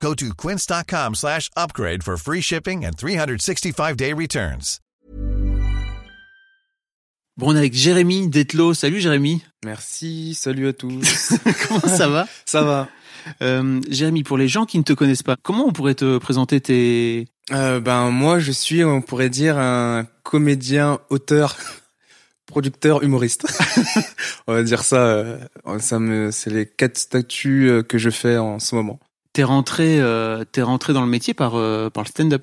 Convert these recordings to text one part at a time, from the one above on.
Go to quince.com slash upgrade for free shipping and 365-day returns. Bon, on est avec Jérémy Detlo. Salut Jérémy. Merci, salut à tous. comment ça va? Ça va. Euh, Jérémy, pour les gens qui ne te connaissent pas, comment on pourrait te présenter tes... Euh, ben moi, je suis, on pourrait dire, un comédien, auteur, producteur, humoriste. on va dire ça. euh, ça me, c'est les quatre statuts euh, que je fais en ce moment. T'es rentré, euh, t'es rentré dans le métier par, euh, par le stand-up.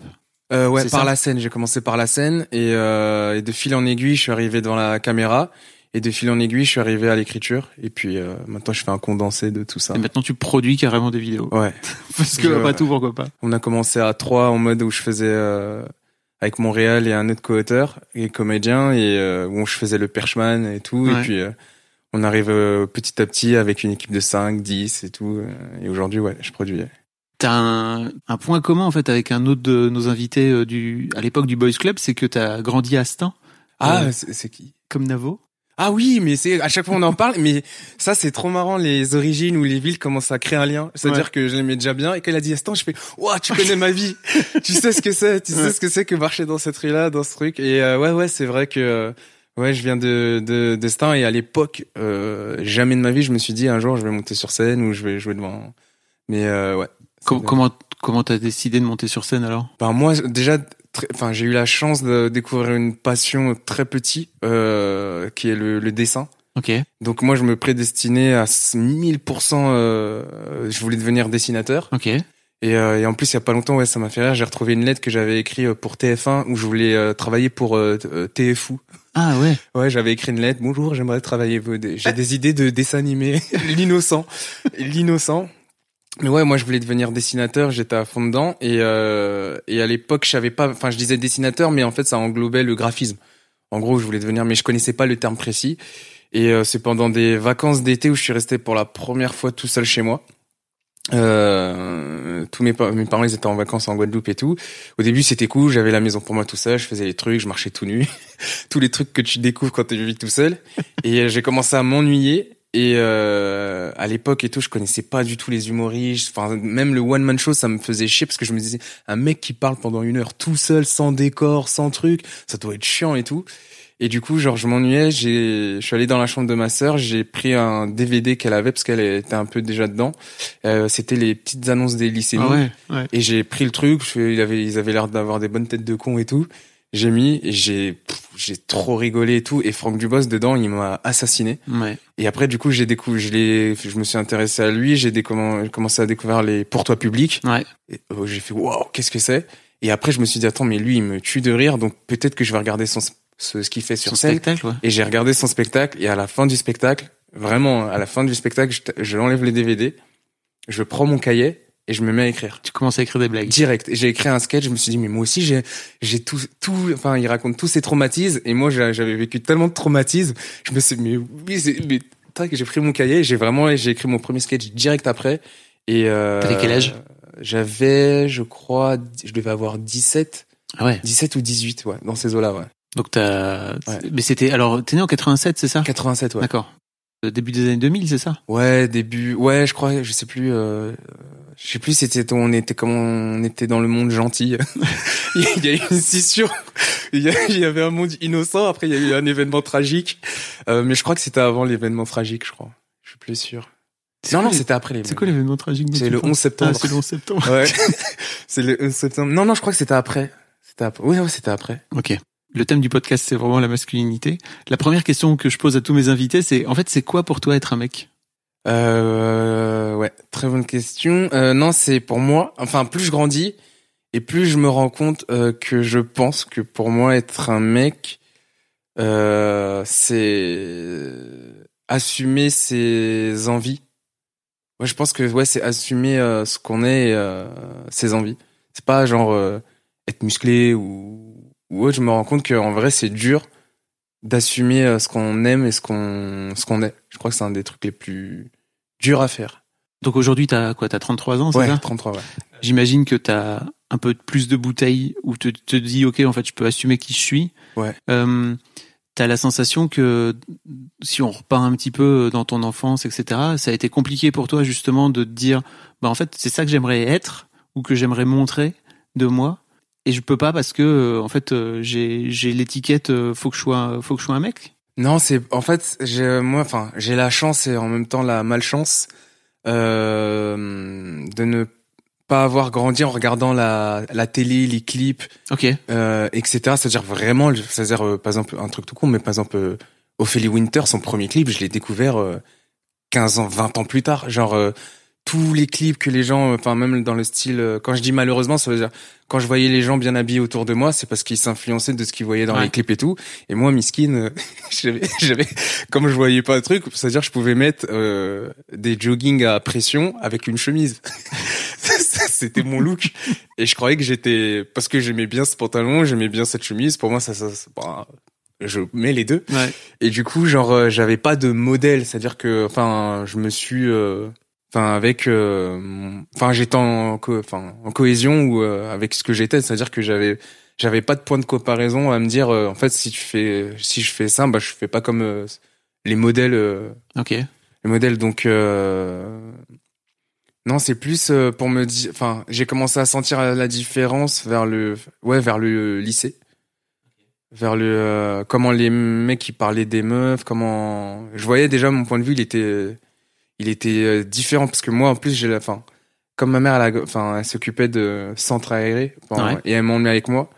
Euh, ouais, par ça la scène. J'ai commencé par la scène et, et de fil en aiguille, je suis arrivé dans la caméra. Et de fil en aiguille, je suis arrivé à l'écriture. Et puis maintenant, je fais un condensé de tout ça. Et maintenant, tu produis carrément des vidéos. Ouais. Parce que, après tout, pourquoi pas On a commencé à trois en mode où je faisais avec Montréal et un autre co-auteur et comédien et où je faisais le perchman et tout. Ouais. Et puis on arrive euh, petit à petit avec une équipe de 5, 10 et tout. euh, Et aujourd'hui, ouais, je produis. T'as un, un point commun, en fait, avec un autre de nos invités euh, du, à l'époque du Boys Club, c'est que t'as grandi à Stein. Ah, Euh, c'est qui? Comme Navo. Ah oui, mais c'est à chaque fois on en parle, mais ça c'est trop marrant les origines ou les villes commencent à créer un lien. C'est-à-dire Ouais. que je l'aimais déjà bien et qu'elle a dit Aston, je fais Ouah, tu connais ma vie, tu sais ce que c'est, tu sais ce que c'est que marcher dans cette rue-là, dans ce truc. Et euh, ouais ouais, c'est vrai que euh, ouais, je viens de de de Stein et à l'époque euh, jamais de ma vie je me suis dit un jour je vais monter sur scène ou je vais jouer devant. Mais euh, ouais. Com- comment, comment t'as décidé de monter sur scène alors? Ben moi déjà enfin j'ai eu la chance de découvrir une passion très petit euh, qui est le, le dessin. Ok. Donc moi, je me prédestinais à 1000%. Euh, je voulais devenir dessinateur. Ok. Et, euh, et en plus, il y a pas longtemps, ouais, ça m'a fait rire. J'ai retrouvé une lettre que j'avais écrite euh, pour TF1 où je voulais euh, travailler pour euh, t- TFU. Ah ouais. Ouais, j'avais écrit une lettre. Bonjour, j'aimerais travailler. J'ai des idées de dessin animé. L'innocent, l'innocent. Mais ouais, moi je voulais devenir dessinateur, j'étais à fond dedans et et à l'époque je savais pas, enfin je disais dessinateur, mais en fait ça englobait le graphisme. En gros, je voulais devenir, mais je connaissais pas le terme précis. Et c'est pendant des vacances d'été où je suis resté pour la première fois tout seul chez moi. Euh, tous mes, mes parents ils étaient en vacances en Guadeloupe et tout. Au début c'était cool, j'avais la maison pour moi tout seul, je faisais les trucs, je marchais tout nu, tous les trucs que tu découvres quand tu vis tout seul. Et euh, j'ai commencé à m'ennuyer. Et euh, à l'époque et tout, je connaissais pas du tout les humoristes. Enfin, même le one man show, ça me faisait chier parce que je me disais un mec qui parle pendant une heure tout seul, sans décor, sans truc, ça doit être chiant et tout. Et du coup, genre, je m'ennuyais. J'ai, je suis allé dans la chambre de ma sœur. J'ai pris un DVD qu'elle avait parce qu'elle était un peu déjà dedans. Euh, C'était les petites annonces des lycées. Ah ouais. Ouais. Et j'ai pris le truc. Il avait, ils avaient l'air d'avoir des bonnes têtes de cons et tout. J'ai mis et j'ai, j'ai trop rigolé et tout. Et Franck Dubos dedans, il m'a assassiné. Ouais. Et après, du coup, j'ai découvert, je l'ai, je me suis intéressé à lui. J'ai commencé à découvrir les pour toi publics. Ouais. Euh, j'ai fait waouh, qu'est-ce que c'est? Et après, je me suis dit attends, mais lui, il me tue de rire, donc peut-être que je vais regarder son ce, ce qu'il fait sur Son scène. spectacle, ouais. Et j'ai regardé son spectacle. Et à la fin du spectacle, vraiment, à la fin du spectacle, je, l'enlève les DVD, je prends mon cahier et je me mets à écrire. Tu commences à écrire des blagues. Direct. J'ai écrit un sketch, je me suis dit, mais moi aussi, j'ai, j'ai tout, tout, enfin, il raconte tous ses traumatismes, et moi, j'avais vécu tellement de traumatismes, je me suis dit, mais oui, c'est, mais, tac, j'ai pris mon cahier, j'ai vraiment, j'ai écrit mon premier sketch direct après, et euh, T'avais quel âge? J'avais, je crois, je devais avoir 17, Ah ouais. 17 ou 18, ouais, dans ces eaux-là, ouais. Donc t'as. Ouais. Mais c'était. Alors, t'es né en 87, c'est ça? 87, ouais. D'accord. Euh, Début des années 2000, c'est ça? Ouais, début, ouais, je crois, je sais plus, euh, je sais plus, c'était, on était comme on était dans le monde gentil. il y a eu une scission. Il y, avait un monde innocent. Après, il y a eu un événement tragique. Euh, mais je crois que c'était avant l'événement tragique, je crois. Je suis plus sûr. Non, non, c'était après C'est quoi l'événement tragique C'est le parles 11 septembre. Ah, c'est le 11 septembre. Ouais. c'est le 11 septembre. Non, non, je crois que c'était après. C'était après. Oui, ouais, c'était après. Ok. Le thème du podcast, c'est vraiment la masculinité. La première question que je pose à tous mes invités, c'est en fait, c'est quoi pour toi être un mec? Euh, ouais, très bonne question. Euh, non, c'est pour moi. Enfin, plus je grandis et plus je me rends compte euh, que je pense que pour moi être un mec, euh, c'est assumer ses envies. Ouais, je pense que ouais, c'est assumer euh, ce qu'on est, et, ses envies. C'est pas genre être musclé ou ou autre, je me rends compte qu'en vrai, c'est dur d'assumer euh, ce qu'on aime et ce qu'on ce qu'on est. Je crois que c'est un des trucs les plus durs à faire. Donc aujourd'hui, t'as quoi T'as 33 ans, c'est Ouais, ça? 33, ouais. J'imagine que t'as un peu plus de bouteilles où tu te dis, ok, en fait, je peux assumer qui je suis. Ouais. Euh, t'as la sensation que si on repart un petit peu dans ton enfance, etc., ça a été compliqué pour toi justement de te dire, bah en fait, c'est ça que j'aimerais être ou que j'aimerais montrer de moi? Et je peux pas parce que euh, en fait euh, j'ai j'ai l'étiquette euh, faut que je sois faut que je sois un mec. Non, c'est en fait, j'ai moi, enfin, j'ai la chance et en même temps la malchance euh, de ne pas avoir grandi en regardant la, la télé, les clips, Ok. euh, etc. C'est-à-dire vraiment, c'est-à-dire euh, par exemple un truc tout con, mais par exemple Ophélie Winter, son premier clip, je l'ai découvert euh, 15 ans, 20 ans plus tard. Genre euh, tous les clips que les gens, enfin même dans le style, euh, quand je dis malheureusement, ça veut dire quand je voyais les gens bien habillés autour de moi, c'est parce qu'ils s'influençaient de ce qu'ils voyaient dans Ouais. les clips et tout. Et moi, miskin, euh, j'avais, comme je voyais pas le truc, c'est-à-dire je pouvais mettre euh, des jogging à pression avec une chemise. C'était mon look. Et je croyais que j'étais, parce que j'aimais bien ce pantalon, j'aimais bien cette chemise. Pour moi, ça, ça, ça- bah, je mets les deux. Ouais. Et du coup, genre, euh, j'avais pas de modèle, c'est-à-dire que, enfin, je me suis, euh, enfin, avec, euh, enfin, j'étais en, co- enfin, en cohésion ou euh, avec ce que j'étais, c'est-à-dire que j'avais, j'avais pas de point de comparaison à me dire, euh, en fait, si tu fais, si je fais ça, bah, je fais pas comme euh, les modèles, euh, Ok. les modèles. Donc, euh, non, c'est plus euh, pour me dire, enfin, j'ai commencé à sentir la différence vers le, ouais, vers le lycée vers le euh, comment les mecs qui parlaient des meufs comment je voyais déjà mon point de vue il était il était euh, différent parce que moi en plus j'ai la fin comme ma mère elle a- enfin elle s'occupait de enfin, Ouais. et elle m'emmenait avec moi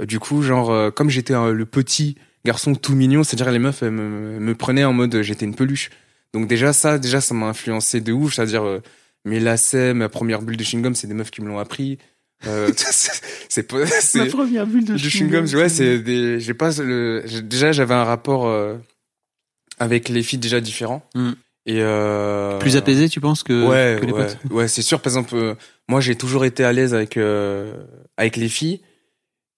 Euh, du coup genre euh, comme j'étais le petit garçon tout mignon c'est-à-dire les meufs elles me, me prenaient en mode j'étais une peluche donc déjà ça déjà ça m'a influencé de ouf c'est-à-dire euh, mes lacets ma première bulle de chewing-gum c'est des meufs qui me l'ont appris euh, c'est pas c'est première bulle de du chewing-gum, ouais, c'est des, j'ai pas le, déjà j'avais un rapport euh, avec les filles déjà différent. Mm. Et euh, plus apaisé, tu penses que, ouais, que les ouais, potes? Ouais, c'est sûr. Par exemple, euh, moi j'ai toujours été à l'aise avec euh, avec les filles.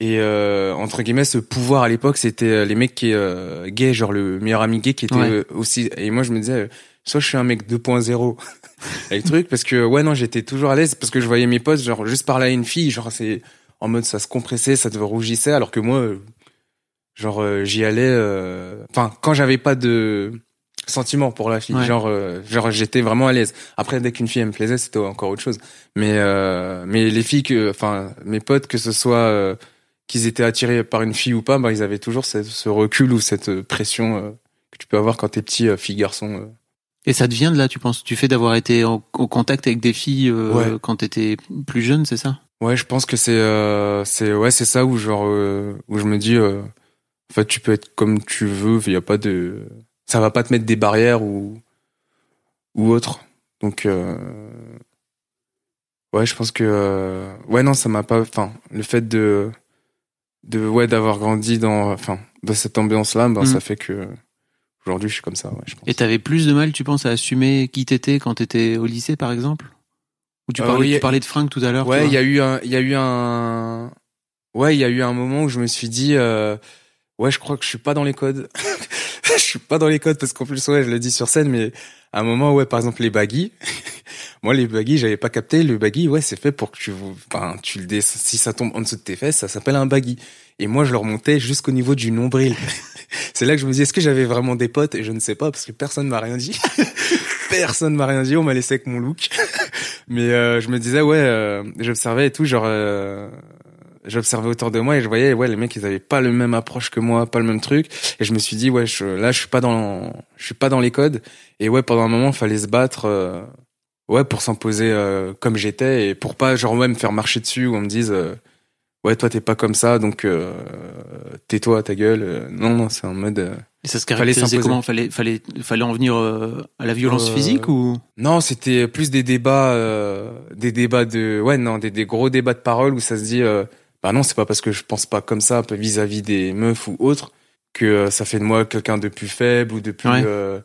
Et euh, entre guillemets, ce pouvoir à l'époque, c'était euh, les mecs qui euh, gays, genre le meilleur ami gay qui était Ouais. aussi. Et moi, je me disais, soit je suis un mec 2.0 avec le truc, parce que ouais, non, j'étais toujours à l'aise parce que je voyais mes potes, genre juste parler à une fille, genre c'est en mode ça se compressait, ça te rougissait, alors que moi, genre j'y allais. euh, Enfin, quand j'avais pas de sentiment pour la fille, Ouais. genre euh, genre j'étais vraiment à l'aise. Après, dès qu'une fille elle me plaisait, c'était encore autre chose. Mais euh, mais les filles que, enfin, mes potes que ce soit euh, qu'ils étaient attirés par une fille ou pas, bah ils avaient toujours ce, ce recul ou cette pression euh, que tu peux avoir quand t'es petit, euh, fille garçon. euh. Et ça te vient de là, tu penses? Tu fais d'avoir été en- au contact avec des filles euh, Ouais. quand t'étais plus jeune, c'est ça? Ouais, je pense que c'est euh, c'est ouais c'est ça où genre euh, où je me dis euh, en fait tu peux être comme tu veux, il y a pas de ça va pas te mettre des barrières ou ou autre. Donc euh, ouais, je pense que euh, ouais non, ça m'a pas enfin le fait de de ouais d'avoir grandi dans enfin dans cette ambiance là, ben Mhm. ça fait que aujourd'hui je suis comme ça, ouais, je pense. Et t'avais plus de mal, tu penses, à assumer qui t'étais quand t'étais au lycée, par exemple? Ou tu Euh, parlais, oui, tu parlais de fringues tout à l'heure Ouais, il y a eu un, il y a eu un, ouais, il y a eu un moment où je me suis dit, ouais, je crois que je suis pas dans les codes. je suis pas dans les codes parce qu'en plus, ouais, je le dis sur scène, mais à un moment, ouais, par exemple, les baggy. Moi, les baggy, j'avais pas capté. Le baggy, ouais, c'est fait pour que tu, enfin, tu le dé, si ça tombe en dessous de tes fesses, ça s'appelle un baggy. Et moi, je le remontais jusqu'au niveau du nombril. c'est là que je me dis, est-ce que j'avais vraiment des potes? Et je ne sais pas parce que personne m'a rien dit. personne m'a rien dit. On m'a laissé avec mon look. Mais euh, je me disais ouais, euh, j'observais et tout, genre euh, j'observais autour de moi et je voyais ouais les mecs ils avaient pas le même approche que moi, pas le même truc. Et je me suis dit ouais je, là je suis pas dans je suis pas dans les codes. Et ouais pendant un moment fallait se battre euh, ouais pour s'imposer euh, comme j'étais et pour pas genre ouais me faire marcher dessus ou on me dise euh, ouais toi t'es pas comme ça donc euh, tais-toi ta gueule. Non non c'est en mode euh, Et ça se Fallait caractérisait s'imposer. comment? Fallait, fallait, fallait en venir à la violence physique ou? Non, c'était plus des débats, euh, des débats de, ouais, non, des, des gros débats de parole où ça se dit, euh, bah non, c'est pas parce que je pense pas comme ça vis-à-vis des meufs ou autres que euh, ça fait de moi quelqu'un de plus faible ou de plus, Ouais. euh,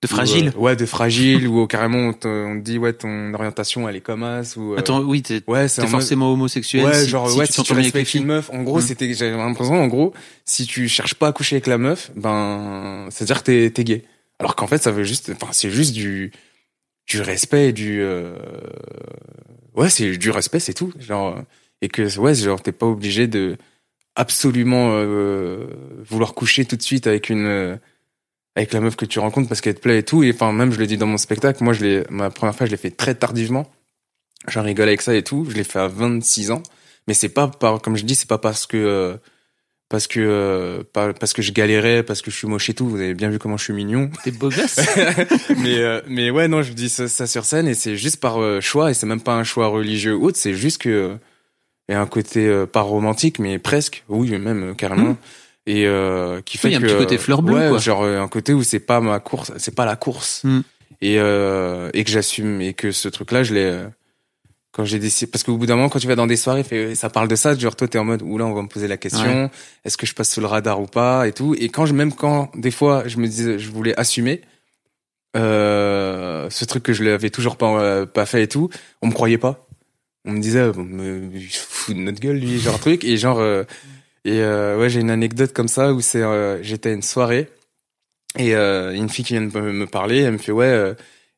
De fragile. Ou, euh, ouais, de fragile ou carrément on te, on te dit ouais ton orientation elle est comme as ou. euh, Attends, oui, t'es ouais, mode- forcément homosexuel. Ouais, si, genre si ouais, tu si tu respectes une meuf, en gros, Mm. c'était j'avais l'impression en gros, si tu cherches pas à coucher avec la meuf, ben c'est à dire que t'es t'es gay. Alors qu'en fait, ça veut juste enfin c'est juste du du respect et du euh, ouais, c'est du respect, c'est tout. Genre euh, et que ouais, genre t'es pas obligé de absolument euh, vouloir coucher tout de suite avec une euh, avec la meuf que tu rencontres parce qu'elle te plaît et tout. Et enfin même je le dis dans mon spectacle, moi je l'ai ma première fois, je l'ai fait très tardivement. J'en rigole avec ça et tout, je l'ai fait à 26 ans. Mais c'est pas par comme je dis c'est pas parce que euh, parce que euh, pas- parce que je galérais parce que je suis moche et tout. Vous avez bien vu comment je suis mignon. T'es beau gosse. mais euh, mais ouais non je dis ça, ça sur scène et c'est juste par euh, choix et c'est même pas un choix religieux ou autre. C'est juste que a un côté euh, pas romantique mais presque oui même euh, carrément Mhm. et euh, qui fait Oui, il y a un que petit côté fleur bleue, ouais, quoi. genre un côté où c'est pas ma course c'est pas la course Mhm. et euh, et que j'assume et que ce truc là je l'ai quand j'ai décidé parce qu'au bout d'un moment quand tu vas dans des soirées fait, ça parle de ça genre toi t'es en mode oula on va me poser la question est-ce que je passe sous le radar ou pas et tout et quand je même quand des fois je me disais je voulais assumer euh, ce truc que je l'avais toujours pas euh, pas fait et tout on me croyait pas on me disait bon, me, il se fout de notre gueule lui genre truc. Et genre euh, et euh, ouais j'ai une anecdote comme ça où c'est euh, j'étais à une soirée et euh, une fille qui vient de me, me parler elle me fait ouais euh,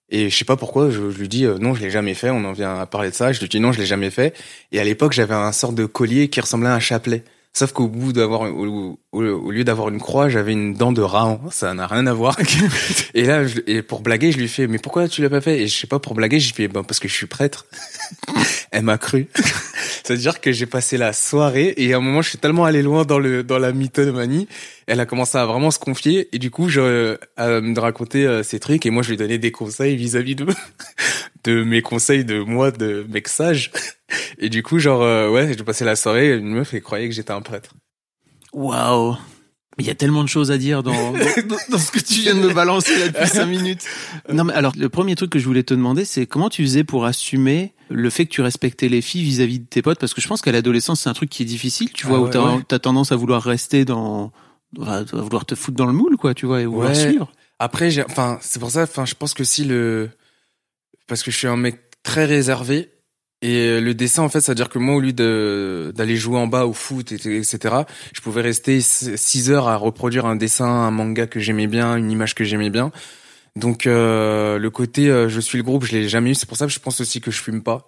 et je sais pas pourquoi je, je lui dis euh, non je l'ai jamais fait on en vient à parler de ça je lui dis non je l'ai jamais fait. Et à l'époque j'avais un sort de collier qui ressemblait à un chapelet sauf qu'au bout d'avoir au, au- au lieu d'avoir une croix j'avais une dent de rat. Ça n'a rien à voir. Et là je- et pour blaguer je lui fais mais pourquoi tu l'as pas fait? Et je sais pas pour blaguer j'ai fait ben parce que je suis prêtre. Elle m'a cru. C'est à dire que j'ai passé la soirée et à un moment je suis tellement allé loin dans le dans la mythomanie elle a commencé à vraiment se confier et du coup je à me raconter euh, ces trucs et moi je lui donnais des conseils vis-à-vis de de mes conseils de moi de mec sage et du coup genre euh, ouais j'ai passé la soirée une meuf elle croyait que j'étais un prêtre Waouh. Mais Il y a tellement de choses à dire dans, dans, dans ce que tu viens de me balancer là depuis cinq minutes. Non, mais alors, le premier truc que je voulais te demander, c'est comment tu faisais pour assumer le fait que tu respectais les filles vis-à-vis de tes potes? Parce que je pense qu'à l'adolescence, c'est un truc qui est difficile, tu vois, Ah où ouais, t'as, ouais. tendance à vouloir rester dans, à vouloir te foutre dans le moule, quoi, tu vois, et vouloir Ouais. suivre. Après, j'ai, enfin, c'est pour ça, enfin, je pense que si le, parce que je suis un mec très réservé et le dessin, en fait, c'est à dire que moi, au lieu d'aller jouer en bas au foot, et- etc., je pouvais rester 6 heures à reproduire un dessin, un manga que j'aimais bien, une image que j'aimais bien. Donc, euh, le côté, euh, je suis le groupe, je l'ai jamais eu. C'est pour ça que je pense aussi que je fume pas.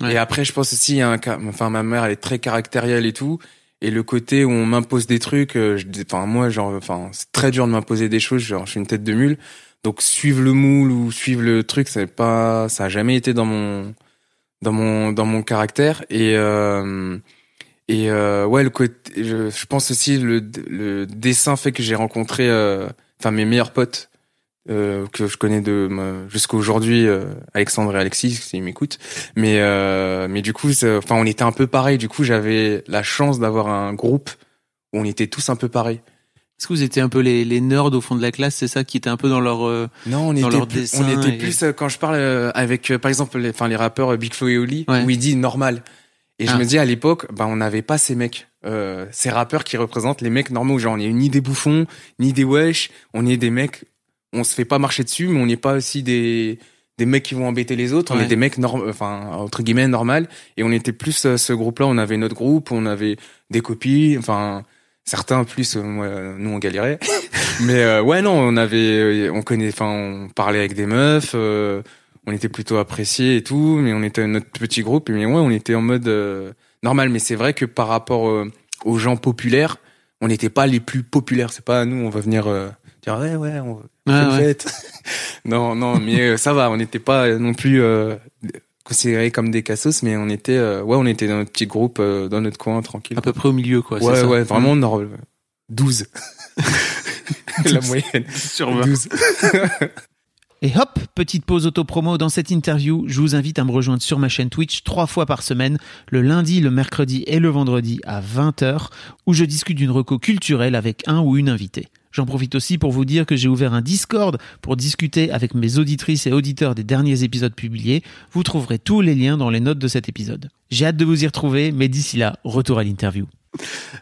Ouais. Et après, je pense aussi, il y a un, ca- enfin, ma mère, elle est très caractérielle et tout. Et le côté où on m'impose des trucs, euh, je, enfin, moi, genre, enfin, c'est très dur de m'imposer des choses. Genre, je suis une tête de mule. Donc, suivre le moule ou suivre le truc, c'est pas, ça a jamais été dans mon, dans mon, dans mon caractère. Et, euh, et euh, ouais, le côté, je, je pense aussi le, le dessin fait que j'ai rencontré, euh, enfin, mes meilleurs potes. Euh, que je connais de jusqu'à aujourd'hui euh, Alexandre et Alexis s'ils m'écoutent mais euh, mais du coup enfin on était un peu pareil du coup j'avais la chance d'avoir un groupe où on était tous un peu pareils Est-ce que vous étiez un peu les, les nerds au fond de la classe, c'est ça qui était un peu dans leur, euh, non on Dans était leur plus, dessin on était et- plus euh, quand je parle euh, avec par exemple les enfin les rappeurs Big Flo et Oli Ouais. où ils disent normal. Et je Ah. me dis à l'époque bah on n'avait pas ces mecs euh, ces rappeurs qui représentent les mecs normaux. Genre on est ni des bouffons ni des wesh. On est des mecs on se fait pas marcher dessus mais on n'est pas aussi des des mecs qui vont embêter les autres. On est des mecs norm enfin entre guillemets normal et on était plus ce groupe là on avait notre groupe on avait des copies enfin certains plus euh, moi, nous on galérait. Mais euh, ouais non on avait on connaît enfin on parlait avec des meufs euh, on était plutôt appréciés et tout mais on était notre petit groupe mais ouais on était en mode euh, normal. Mais c'est vrai que par rapport euh, aux gens populaires on n'était pas les plus populaires. C'est pas nous on va venir euh, dire ouais ouais on va Ouais, faire une ouais. non non mais euh, ça va on n'était pas euh, non plus euh, considérés comme des cassos mais on était euh, ouais on était dans notre petit groupe euh, dans notre coin tranquille à peu près au milieu, quoi. ouais ça ouais vraiment nord- 12 la moyenne Sur 20. 12 Et hop, petite pause auto-promo dans cette interview. Je vous invite à me rejoindre sur ma chaîne Twitch trois fois par semaine, le lundi, le mercredi et le vendredi à 20h, où je discute d'une reco culturelle avec un ou une invitée. J'en profite aussi pour vous dire que j'ai ouvert un Discord pour discuter avec mes auditrices et auditeurs des derniers épisodes publiés. Vous trouverez tous les liens dans les notes de cet épisode. J'ai hâte de vous y retrouver, mais d'ici là, retour à l'interview.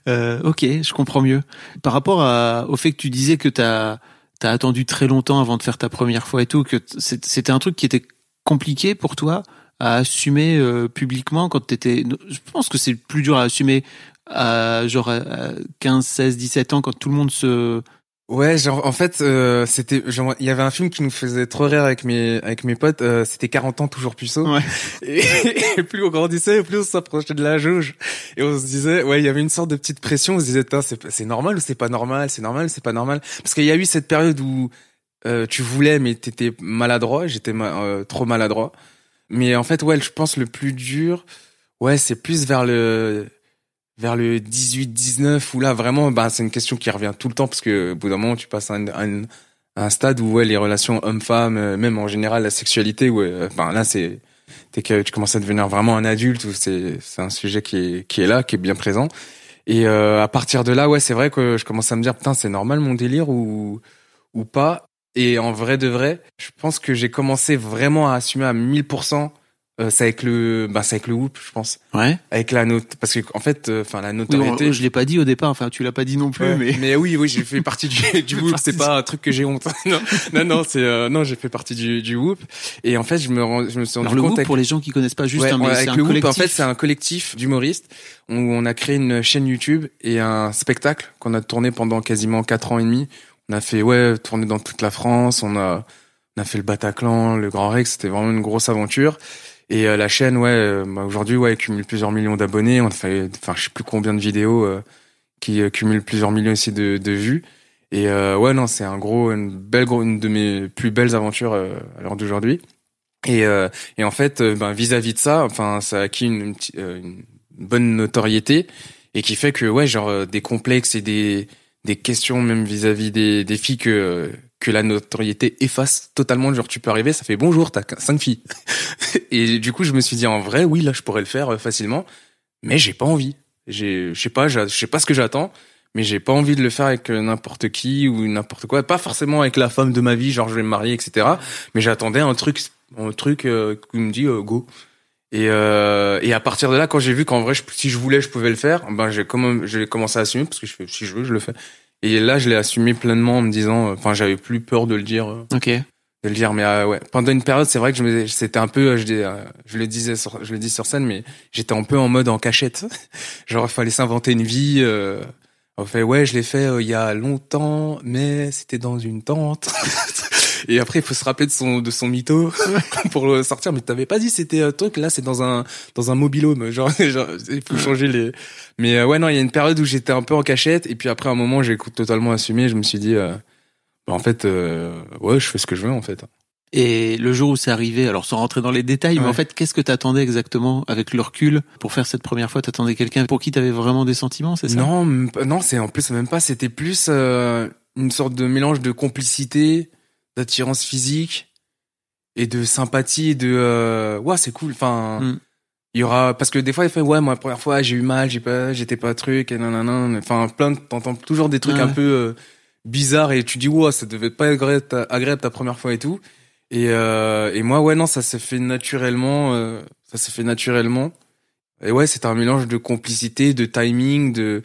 Euh, ok, je comprends mieux. Par rapport à- au fait que tu disais que ta t'as attendu très longtemps avant de faire ta première fois et tout, que c'était un truc qui était compliqué pour toi à assumer euh, publiquement quand t'étais. Je pense que c'est plus dur à assumer à genre à 15, 16, 17 ans quand tout le monde se Ouais, genre en fait euh, c'était genre il y avait un film qui nous faisait trop rire avec mes avec mes potes, euh, c'était 40 ans toujours puceau. Ouais. Et, plus on grandissait, plus on s'approchait de la jauge et on se disait ouais, il y avait une sorte de petite pression, on se disait c'est c'est normal ou c'est pas normal, c'est normal, c'est pas normal? Parce qu'il y a eu cette période où euh, tu voulais mais t'étais maladroit, j'étais euh, trop maladroit. Mais en fait ouais, je pense le plus dur ouais, c'est plus vers le vers le 18-19 où là vraiment bah c'est une question qui revient tout le temps parce que au bout d'un moment tu passes à un, un, stade où ouais les relations hommes-femmes euh, même en général la sexualité ouais euh, enfin là c'est t'es que tu commences à devenir vraiment un adulte ou c'est c'est un sujet qui est qui est là qui est bien présent. Et euh, à partir de là ouais c'est vrai que je commence à me dire putain c'est normal mon délire ou ou pas. Et en vrai de vrai je pense que j'ai commencé vraiment à assumer à 1000% euh, c'est avec le bah c'est avec le whoop je pense. Ouais. Avec la note parce que en fait euh, enfin la notoriété. je l'ai pas dit au départ enfin tu l'as pas dit non plus mais mais oui oui j'ai fait partie du, du whoop c'est pas un truc que j'ai honte. Non non non c'est euh, non j'ai fait partie du, du whoop. Et en fait je me je me suis rendu Alors, compte le whoop, pour les gens qui connaissent pas juste mais avec un le collectif. whoop en fait c'est un collectif d'humoristes où on a créé une chaîne YouTube et un spectacle qu'on a tourné pendant quasiment quatre ans et demi. On a fait ouais tourner dans toute la France. On a on a fait le Bataclan le Grand Rex. C'était vraiment une grosse aventure et euh, la chaîne, ouais, euh, bah, aujourd'hui, ouais, cumule plusieurs millions d'abonnés. On fait, enfin, je sais plus combien de vidéos euh, qui cumulent plusieurs millions aussi de, de vues. Et ouais, non, c'est un gros, une belle, une de mes plus belles aventures à l'heure d'aujourd'hui. Et, et en fait, ben, vis-à-vis de ça, enfin, ça a acquis une, une, bonne notoriété et qui fait que, ouais, genre des complexes et des des questions même vis-à-vis des, des filles que que la notoriété efface totalement. Genre, tu peux arriver, ça fait bonjour, t'as cinq filles. et du coup, je me suis dit, en vrai, oui, là, je pourrais le faire euh, facilement, mais j'ai pas envie. Je sais pas, je sais pas ce que j'attends, mais j'ai pas envie de le faire avec euh, n'importe qui ou n'importe quoi. Pas forcément avec la femme de ma vie, genre je vais me marier, etc. Mais j'attendais un truc, un truc euh, qui me dit go. Et, euh, et à partir de là, quand j'ai vu qu'en vrai, si je voulais, je pouvais le faire, ben j'ai commencé à assumer parce que je fais, si je veux, je le fais. Et là, je l'ai assumé pleinement en me disant, enfin, j'avais plus peur de le dire. Euh, ok. De le dire, mais euh, ouais. Pendant une période, c'est vrai que je me, c'était un peu, je, euh, je le disais, sur, je le dis sur scène, mais j'étais un peu en mode en cachette. Genre, il fallait s'inventer une vie. Euh, on fait, ouais, je l'ai fait il y a longtemps, mais c'était dans une tente. Et après, il faut se rappeler de son de son mytho pour le sortir. Mais t'avais pas dit c'était un truc. Là, c'est dans un dans un mobilhome. Genre, genre il faut changer les. Mais euh, ouais, non, il y a une période où j'étais un peu en cachette. Et puis après, un moment, j'ai totalement assumé. Je me suis dit, euh, bah, en fait, euh, ouais, je fais ce que je veux en fait. Et le jour où c'est arrivé, alors sans rentrer dans les détails, mais en fait, qu'est-ce que t'attendais exactement avec le recul pour faire cette première fois? T'attendais quelqu'un pour qui t'avais vraiment des sentiments, c'est ça? Non, non, c'est en plus même pas. C'était plus une sorte de mélange de complicité, d'attirance physique et de sympathie et de euh, ouais c'est cool. Enfin mm. il y aura parce que des fois il fait ouais moi la première fois j'ai eu mal j'ai pas j'étais pas truc et nanana enfin plein t'entends toujours des trucs un peu euh, bizarres et tu dis ouais ça devait pas être agréable ta, première fois et tout. Et euh, et moi ouais non ça s'est fait naturellement euh, ça s'est fait naturellement. Et ouais c'était un mélange de complicité de timing de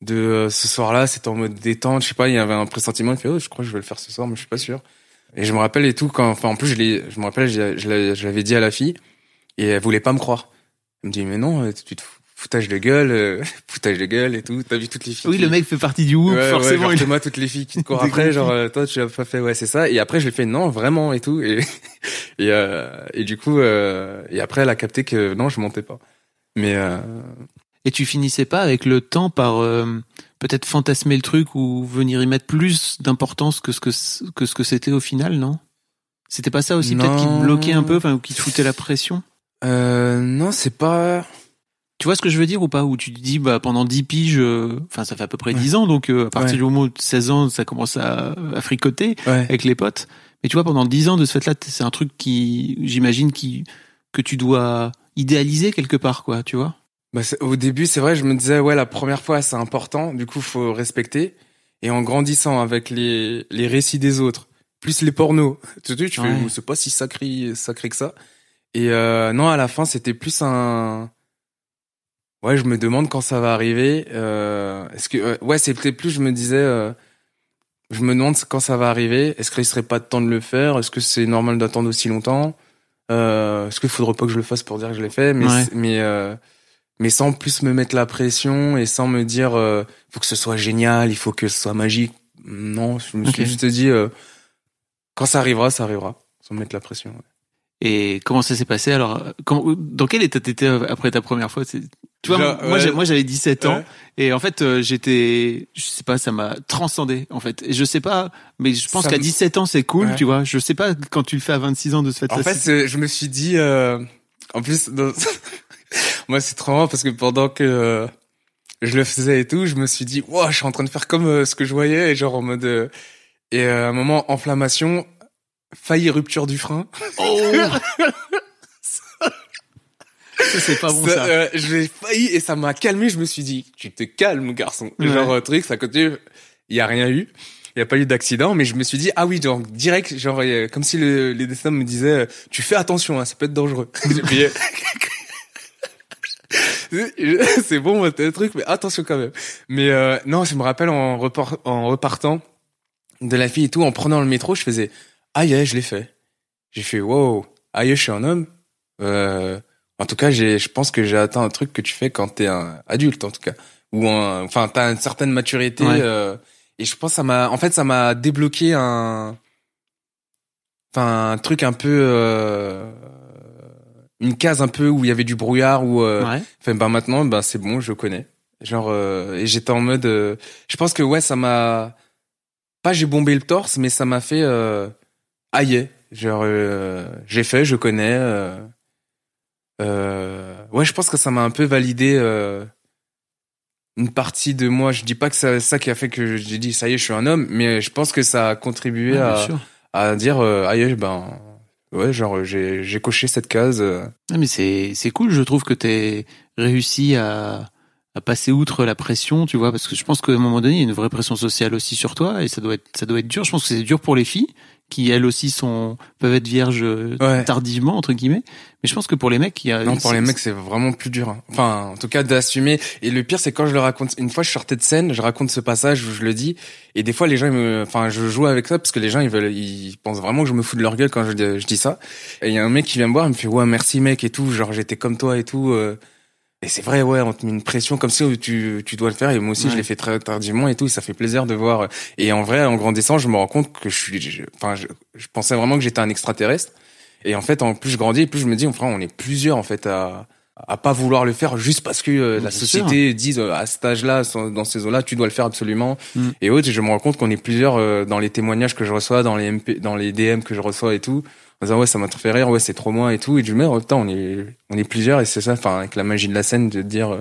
de euh, ce soir-là, c'était en mode détente, je sais pas, il y avait un pressentiment, il fait oh, je crois que je vais le faire ce soir, mais je suis pas sûr. Et je me rappelle et tout quand enfin en plus je l'ai je me rappelle je l'avais dit à la fille et elle voulait pas me croire. Elle me dit mais non, euh, tu te foutage de gueule, euh, foutage de gueule et tout, t'as vu toutes les filles. Oui, le mec fait partie du whoop, forcément. Ouais, moi toutes les filles qui te courent après, genre toi tu l'as pas fait, ouais c'est ça. Et après je lui fait non vraiment et tout et et, et du coup et après elle a capté que non je montais pas. Mais et tu finissais pas avec le temps par euh, peut-être fantasmer le truc ou venir y mettre plus d'importance que ce que que ce que c'était au final, non? C'était pas ça aussi peut-être qui te bloquait un peu, enfin ou qui te foutait la pression? Euh, Non, c'est pas. Tu vois ce que je veux dire ou pas? Où tu te dis bah pendant 10 piges, euh, enfin ça fait à peu près 10 ans, donc euh, à partir du moment de 16 ans, ça commence à, à fricoter avec les potes. Mais tu vois pendant 10 ans de ce fait-là, c'est un truc qui, j'imagine, qui que tu dois idéaliser quelque part, quoi, tu vois? Bah, au début, c'est vrai, je me disais, ouais, la première fois, c'est important, du coup, faut respecter. Et en grandissant avec les, les récits des autres, plus les pornos, tu, tu fais, c'est pas si sacré, sacré que ça. Et euh, non, à la fin, c'était plus un... Ouais, je me demande quand ça va arriver. Euh, Est-ce que... ouais, c'était plus, je me disais... Euh, je me demande quand ça va arriver. Est-ce qu'il serait pas temps de le faire Est-ce que c'est normal d'attendre aussi longtemps euh, Est-ce qu'il faudrait pas que je le fasse pour dire que je l'ai fait Mais Ouais. mais euh, mais sans plus me mettre la pression et sans me dire euh, faut que ce soit génial, il faut que ce soit magique. Non, je me suis juste dit euh, quand ça arrivera, ça arrivera, sans me mettre la pression. ouais. Et comment ça s'est passé alors comment, Dans quel état t'étais après ta première fois Tu vois, Genre, moi, ouais. moi j'avais 17 ans Ouais. et en fait euh, j'étais, je sais pas, ça m'a transcendé en fait. Et je sais pas, mais je pense qu'à me- 17 ans c'est cool, Ouais. tu vois. Je sais pas quand tu le fais à 26 ans de se faire En fait, je me suis dit, euh, en plus, dans- moi c'est trop marrant parce que pendant que euh, je le faisais et tout, je me suis dit, wow, je suis en train de faire comme euh, ce que je voyais et genre en mode euh, et euh, à un moment inflammation, failli rupture du frein. Oh Ça, c'est pas bon ça. euh, j'ai failli et ça m'a calmé. Je me suis dit, tu te calmes, garçon. Ouais. Genre euh, truc, ça côté, il y a rien eu. Il y a pas eu d'accident, mais je me suis dit ah oui, genre direct, genre euh, comme si le, les destins me disaient, tu fais attention, hein, ça peut être dangereux. C'est bon, t'as le truc, mais attention quand même. Mais euh, non, je me rappelle en, report, en repartant de la fille et tout, en prenant le métro, je faisais aïe, aïe, je l'ai fait. J'ai fait wow, aïe, je suis un homme. Euh, en tout cas, j'ai, je pense que j'ai atteint un truc que tu fais quand t'es un adulte, en tout cas, ou un, enfin, t'as une certaine maturité. Ouais. euh, et je pense que ça m'a, en fait, ça m'a débloqué un, enfin, un truc un peu, euh, une case un peu où il y avait du brouillard, où, euh, Ouais. Enfin, ben maintenant, ben c'est bon, je connais. Genre, euh, et j'étais en mode, euh, je pense que ouais, ça m'a, pas j'ai bombé le torse, mais ça m'a fait, euh, aïe, genre, euh, j'ai fait, je connais. Euh, ouais, je pense que ça m'a un peu validé euh, une partie de moi. Je dis pas que c'est ça qui a fait que j'ai dit ça y est, je suis un homme, mais je pense que ça a contribué Ouais, à, à dire, aïe, ben ouais, genre j'ai j'ai coché cette case. euh. Ah, mais c'est c'est cool, je trouve que t'aies réussi à à passer outre la pression, tu vois, parce que je pense qu'à un moment donné, il y a une vraie pression sociale aussi sur toi et ça doit être ça doit être dur. Je pense que c'est dur pour les filles qui elles aussi sont peuvent être vierges euh, Ouais. tardivement entre guillemets, mais je pense que pour les mecs, il y a Non, pour les mecs, c'est vraiment plus dur. hein. Enfin, en tout cas, d'assumer. Et le pire, c'est quand je le raconte. Une fois, je sortais de scène, je raconte ce passage où je le dis. Et des fois, les gens, ils me, enfin, je joue avec ça parce que les gens, ils veulent, ils pensent vraiment que je me fous de leur gueule quand je, dis- je dis ça. Et il y a un mec qui vient me voir, il me fait, ouais, merci, mec, et tout. Genre, j'étais comme toi et tout. euh. Et c'est vrai, ouais, on te met une pression comme si tu, tu dois le faire. Et moi aussi, Ouais. je l'ai fait très tardivement et tout. Et ça fait plaisir de voir. Et en vrai, en grandissant, je me rends compte que je suis, enfin, je, je pensais vraiment que j'étais un extraterrestre. Et en fait, en plus je grandis, plus je me dis, enfin, on est plusieurs en fait à à pas vouloir le faire juste parce que euh, la société dit euh, à cet âge-là, dans ces eaux-là, tu dois le faire absolument. Mm. Et autres, et je me rends compte qu'on est plusieurs euh, dans les témoignages que je reçois, dans les MP, dans les DM que je reçois et tout, en disant ouais, ça m'a trop fait rire, ouais, c'est trop moi et tout. Et je me dis, oh, putain, on est on est plusieurs et c'est ça, enfin, avec la magie de la scène, de dire euh,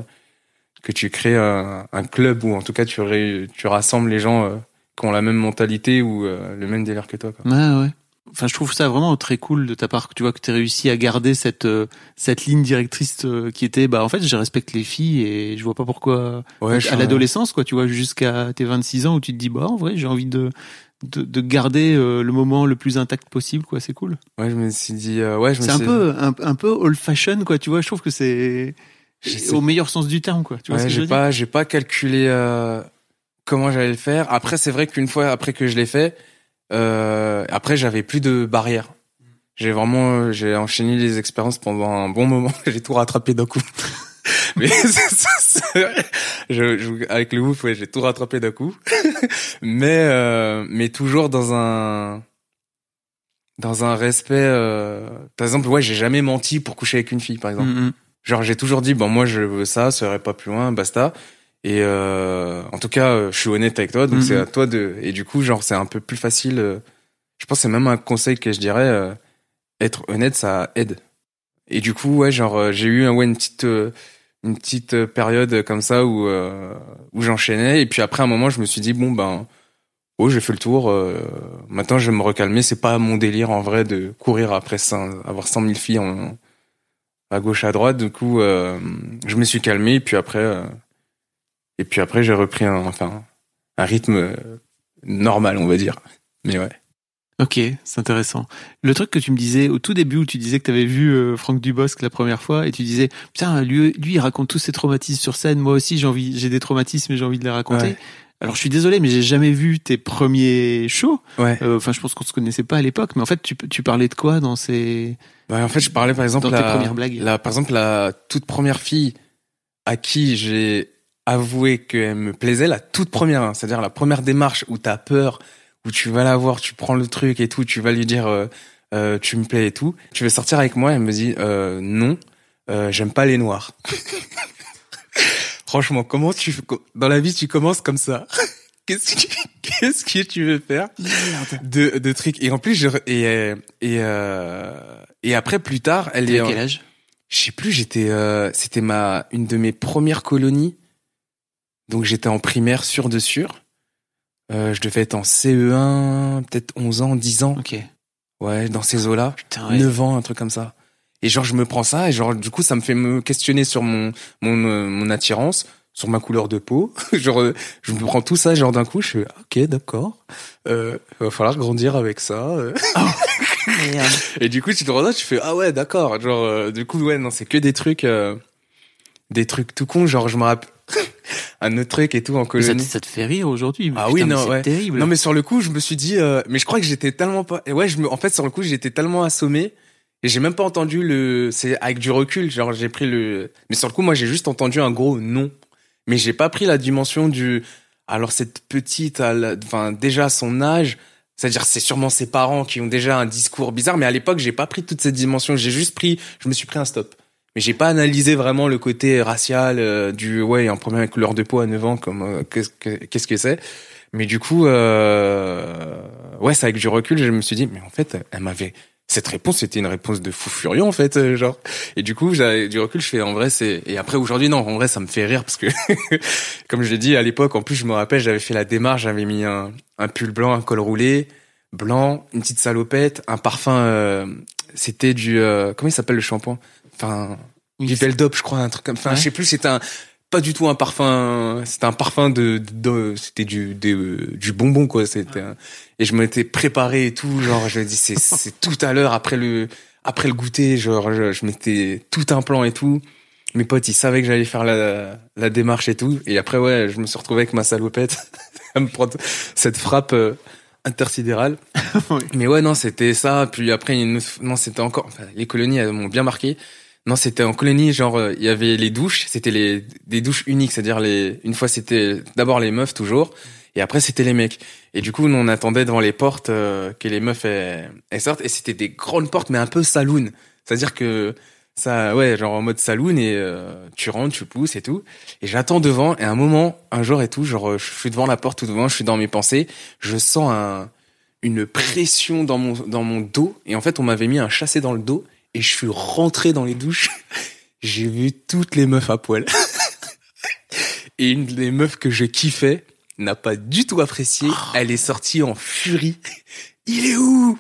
que tu crées un, un club ou en tout cas tu ré- tu rassembles les gens euh, qui ont la même mentalité ou euh, le même délire que toi. Quoi. Ouais, ouais. Enfin, je trouve ça vraiment très cool de ta part que tu vois que tu as réussi à garder cette cette ligne directrice qui était bah en fait, je respecte les filles et je vois pas pourquoi Ouais, à l'adolescence quoi, tu vois jusqu'à tes 26 ans où tu te dis bah en vrai, j'ai envie de de, de garder euh, le moment le plus intact possible quoi, c'est cool. Ouais, je me suis dit, euh, ouais, je me C'est un peu un, un peu old fashion quoi, tu vois, je trouve que c'est au meilleur sens du terme quoi, tu vois Ouais, ce que je j'ai pas, j'ai pas calculé euh, comment j'allais le faire. Après, c'est vrai qu'une fois après que je l'ai fait, euh, après j'avais plus de barrières. J'ai vraiment, euh, j'ai enchaîné les expériences pendant un bon moment. j'ai tout rattrapé d'un coup. Mais je, je- avec le ouf, ouais, j'ai tout rattrapé d'un coup. mais euh, mais toujours dans un dans un respect. euh, par exemple, ouais, j'ai jamais menti pour coucher avec une fille, par exemple. Mm, mm. Genre j'ai toujours dit bon moi je veux ça, ça irait pas plus loin, basta. Et euh, en tout cas, euh, je suis honnête avec toi, donc c'est à toi de. Et du coup, genre c'est un peu plus facile. euh, je pense que c'est même un conseil que je dirais. euh, être honnête, ça aide. Et du coup, ouais, genre euh, j'ai eu ouais une petite euh, une petite euh, période comme ça où euh, où j'enchaînais. Et puis après un moment, je me suis dit bon ben oh j'ai fait le tour. euh, maintenant, je vais me recalmer. C'est pas mon délire en vrai de courir après 100, avoir 100 000 filles en à gauche à droite du coup euh, je me suis calmé et puis après euh, et puis après j'ai repris un un rythme normal on va dire mais ouais Ok, c'est intéressant. Le truc que tu me disais au tout début où tu disais que tu avais vu euh, Franck Dubosc la première fois et tu disais putain lui lui il raconte tous ses traumatismes sur scène, moi aussi j'ai envie j'ai des traumatismes et j'ai envie de les raconter. Ouais. alors je suis désolé, mais j'ai jamais vu tes premiers shows. Ouais. Euh, Enfin, je pense qu'on se connaissait pas à l'époque, mais en fait, tu, tu parlais de quoi dans ces Bah, en fait, je parlais par exemple dans tes la, premières blagues? la, par exemple la toute première fille à qui j'ai avoué qu'elle me plaisait, la toute première, hein, c'est-à-dire la première démarche où t'as peur, où tu vas la voir, tu prends le truc et tout, tu vas lui dire euh, euh, tu me plais et tout, tu veux sortir avec moi, elle me dit euh, non, euh, j'aime pas les noirs. Franchement, comment tu dans la vie tu commences comme ça? Qu'est-ce que qu'est-ce que tu veux faire de de trucs et en plus je et et et après plus tard elle est quel âge? Je sais plus, j'étais, euh, c'était ma une de mes premières colonies, donc j'étais en primaire sûr de sûr. Euh, je devais être en CE1, peut-être 11 ans, 10 ans, Ok. ouais, dans ces eaux-là, Putain, ouais. 9 ans, un truc comme ça. Et genre je me prends ça et genre du coup ça me fait me questionner sur mon mon euh, mon attirance, sur ma couleur de peau. genre euh, je me prends tout ça genre d'un coup, je fais OK, d'accord. Euh, va falloir grandir avec ça. Et du coup, tu te rends là, tu fais ah ouais, d'accord. Genre euh, du coup ouais, non, c'est que des trucs euh, des trucs tout cons, genre je me rappelle un autre truc et tout en Mais ça, te- colonie. ça te fait rire aujourd'hui Ah Putain, oui, non, ouais. terrible. Non mais sur le coup, je me suis dit euh, mais je crois que j'étais tellement pas et ouais, je me en fait sur le coup, j'étais tellement assommé et j'ai même pas entendu le c'est avec du recul, genre j'ai pris le mais sur le coup, moi j'ai juste entendu un gros non. Mais j'ai pas pris la dimension du alors cette petite la- enfin déjà à son âge c'est-à-dire, c'est sûrement ses parents qui ont déjà un discours bizarre, mais à l'époque, j'ai pas pris toute cette dimension. J'ai juste pris, je me suis pris un stop. Mais j'ai pas analysé vraiment le côté racial euh, du ouais, un problème avec couleur de peau à 9 ans, comme euh, qu'est-ce que qu'est-ce que c'est. Mais du coup, euh, ouais, c'est avec du recul, je me suis dit, mais en fait, elle m'avait cette réponse, c'était une réponse de fou furieux en fait, euh, genre. Et du coup, j'avais du recul, je fais en vrai, c'est. Et après aujourd'hui, non, en vrai, ça me fait rire parce que, comme je l'ai dit à l'époque, en plus, je me rappelle, j'avais fait la démarche, j'avais mis un, un pull blanc, un col roulé, blanc, une petite salopette, un parfum. euh, c'était du euh, comment il s'appelle le shampoing? Enfin, du Veldop, je crois, un truc comme. Enfin, Ouais. je sais plus. C'était un pas du tout un parfum. C'était un parfum de, de c'était du du bonbon quoi. C'était et je m'étais préparé et tout. Genre, je me dis c'est c'est tout à l'heure après le après le goûter. Genre, je, je m'étais tout un plan et tout. Mes potes, ils savaient que j'allais faire la, la démarche et tout. Et après, ouais, je me suis retrouvé avec ma salopette à me prendre cette frappe euh, intersidérale. Oui. Mais ouais, non, c'était ça. Puis après, une non, c'était encore, enfin, les colonies, elles m'ont bien marqué. Non, c'était en colonie, genre, euh, il y avait les douches, c'était les, des douches uniques, c'est-à-dire les, une fois c'était d'abord les meufs toujours, et après c'était les mecs. Et du coup, on attendait devant les portes euh, que les meufs elles, sortent, et c'était des grandes portes, mais un peu saloon. C'est-à-dire que ça, ouais, genre en mode saloon, et euh, tu rentres, tu pousses et tout. Et j'attends devant, et à un moment, un jour et tout, genre, je suis devant la porte tout devant, je suis dans mes pensées, je sens un, une pression dans mon, dans mon dos, et en fait, on m'avait mis un chassé dans le dos, et je suis rentré dans les douches. J'ai vu toutes les meufs à poil. et une des meufs que je kiffais n'a pas du tout apprécié. Elle est sortie en furie. Il est où?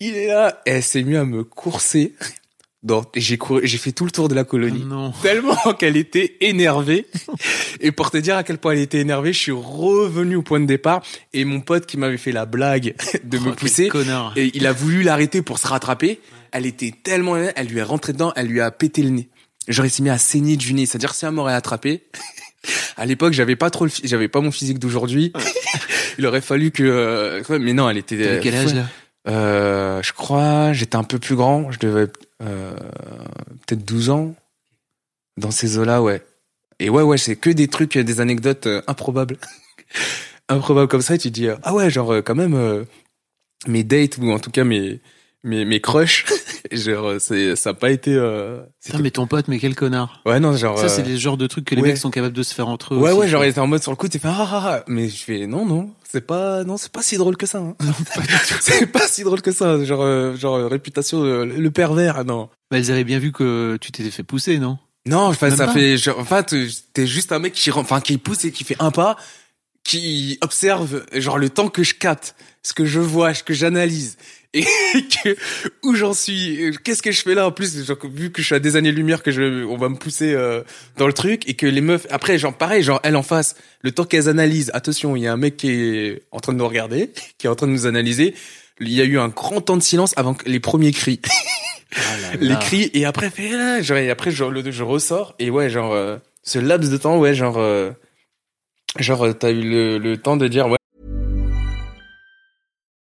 Il est là. Et elle s'est mise à me courser. Donc, j'ai couru, j'ai fait tout le tour de la colonie. Non. Tellement qu'elle était énervée. Et pour te dire à quel point elle était énervée, je suis revenu au point de départ. Et mon pote qui m'avait fait la blague de Oh, me pousser, Connard. et il a voulu l'arrêter pour se rattraper. Elle était tellement énervée, elle lui est rentrée dedans, elle lui a pété le nez. Il s'est mis à saigner du nez. C'est-à-dire, si elle m'aurait attrapé, à l'époque, j'avais pas trop j'avais pas mon physique d'aujourd'hui. il aurait fallu que, euh, mais non, elle était, T'avais quel âge là? Euh, je crois, j'étais un peu plus grand, je devais, euh, peut-être 12 ans. Dans ces eaux-là, ouais. Et ouais, ouais, c'est que des trucs, des anecdotes euh, improbables. improbables comme ça, et tu te dis, ah ouais, genre, euh, quand même, mes dates, ou en tout cas mes, mes, mes crushs, genre, c'est, ça a pas été, euh, Putain, mais ton pote, mais quel connard. ouais, non, genre, Ça, c'est des genres de trucs que les ouais. mecs sont capables de se faire entre eux. ouais, aussi, ouais, genre, il était en mode sur le coup, t'es fait, ah, ah, ah, mais je fais, non, non, c'est pas, non, c'est pas si drôle que ça, hein. c'est pas si drôle que ça, genre, euh, genre, euh, réputation, euh, le pervers, ah, non. Bah, elles avaient bien vu que tu t'étais fait pousser, non? Non, enfin, ça pas. fait, genre, enfin, t'es juste un mec qui, enfin, qui pousse et qui fait un pas, qui observe, genre, le temps que je capte, ce que je vois, ce que j'analyse, et que, où j'en suis, euh, qu'est-ce que je fais là, en plus, genre, vu que je suis à des années-lumière, que je, on va me pousser, euh, dans le truc, et que les meufs, après, genre, pareil, genre, elle en face, le temps qu'elles analysent, attention, il y a un mec qui est en train de nous regarder, qui est en train de nous analyser, il y a eu un grand temps de silence avant que les premiers cris. Les cris et après fait ah, genre et après je, le- je ressors et ouais genre euh, ce laps de temps ouais genre euh, Genre, euh, t'as eu le, le temps de dire, ouais,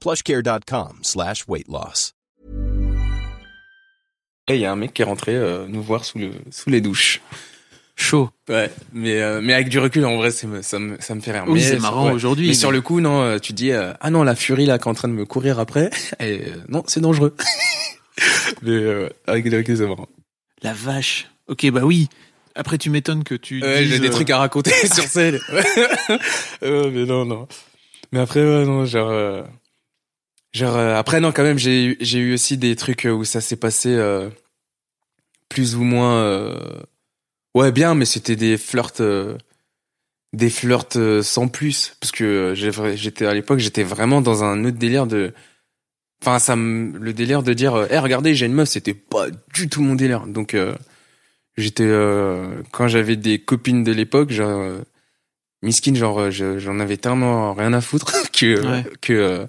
plushcare.com slash weight loss. il y a un mec qui est rentré euh, nous voir sous, le, sous les douches. Chaud. Ouais, mais euh, mais avec du recul, en vrai, me- ça me ça me fait rire. Oui, Mais c'est marrant ouais. aujourd'hui, Mais mais- sur le coup, non, euh, tu dis euh, ah non, la furie là qui est en train de me courir après, et, euh, non, c'est dangereux. mais euh, avec du recul, c'est marrant. La vache. Ok, bah oui. Après, tu m'étonnes que tu. Ouais, dises, j'ai des euh, trucs à raconter sur scène. Ouais, mais non, non. Mais après, ouais, non, genre, euh, genre, euh, après, non, quand même, j'ai eu, j'ai eu aussi des trucs où ça s'est passé euh, plus ou moins, euh, ouais, bien, mais c'était des flirts, euh, des flirts euh, sans plus, parce que euh, j'étais à l'époque, j'étais vraiment dans un autre délire de, enfin, ça, le délire de dire, eh, regardez, j'ai une meuf, c'était pas du tout mon délire, donc. euh, J'étais euh, quand j'avais des copines de l'époque, genre euh, miskin, genre euh, je- j'en avais tellement rien à foutre que Ouais. que euh,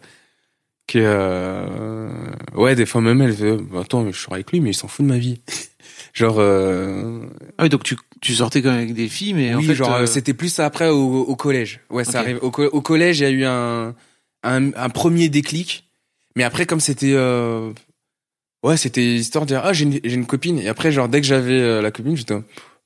que euh, ouais des fois même elle fait Bah, attends mais je sors avec lui mais il s'en fout de ma vie. genre euh, Ah oui, donc tu, tu sortais quand même avec des filles, mais en oui fait. genre euh, euh, c'était plus après au, au collège. Ouais ça arrive au, co- au collège il y a eu un, un un premier déclic mais après comme c'était euh, ouais c'était histoire de dire ah j'ai une, une copine et après genre dès que j'avais euh, la copine j'étais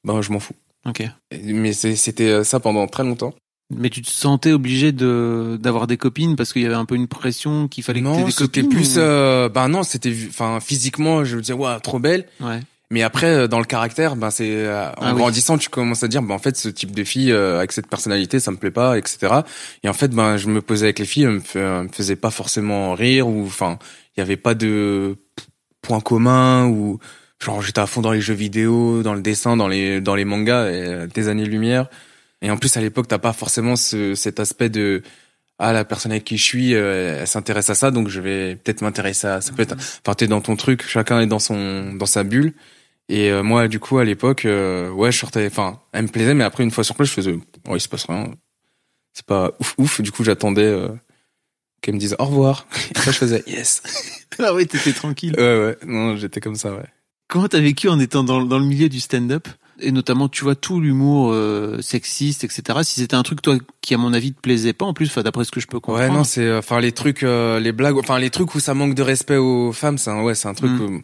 ben je m'en fous. Ok. Mais c'était euh, ça pendant très longtemps. Mais tu te sentais obligé de d'avoir des copines parce qu'il y avait un peu une pression qu'il fallait que non, des c'était plus. ou- Euh, ben non, c'était. Enfin, physiquement, je me disais, waouh, trop belle. Ouais. Mais après, euh, dans le caractère, ben c'est euh, en Ah oui. grandissant, tu commences à dire, ben en fait, ce type de fille euh, avec cette personnalité, ça me plaît pas, etc. Et en fait, ben je me posais avec les filles, elles me, elles me faisaient pas forcément rire ou, enfin, il y avait pas de point commun ou genre j'étais à fond dans les jeux vidéo, dans le dessin, dans les dans les mangas, et, des années lumière. Et en plus, à l'époque, t'as pas forcément ce, cet aspect de ah la personne avec qui je suis, euh, elle s'intéresse à ça, donc je vais peut-être m'intéresser à ça. Peut être, enfin t'es dans ton truc, chacun est dans son dans sa bulle. Et euh, moi, du coup, à l'époque, euh, ouais, je sortais, enfin, elle me plaisait, mais après une fois sur place, je faisais, oh, il se passe rien. C'est pas ouf ouf. Du coup, j'attendais qu'elle me dise au revoir. Et après, je faisais yes. Ah oui, t'étais tranquille. ouais, ouais. Non, j'étais comme ça, ouais. Comment t'as vécu en étant dans, dans le milieu du stand-up? Et notamment, tu vois, tout l'humour euh, sexiste, etc. Si c'était un truc, toi, qui à mon avis te plaisait pas, en plus, enfin, d'après ce que je peux comprendre. Ouais, non, c'est, euh, enfin, les trucs, euh, les blagues, enfin, les trucs où ça manque de respect aux femmes, c'est un, ouais, c'est un truc Mm. où,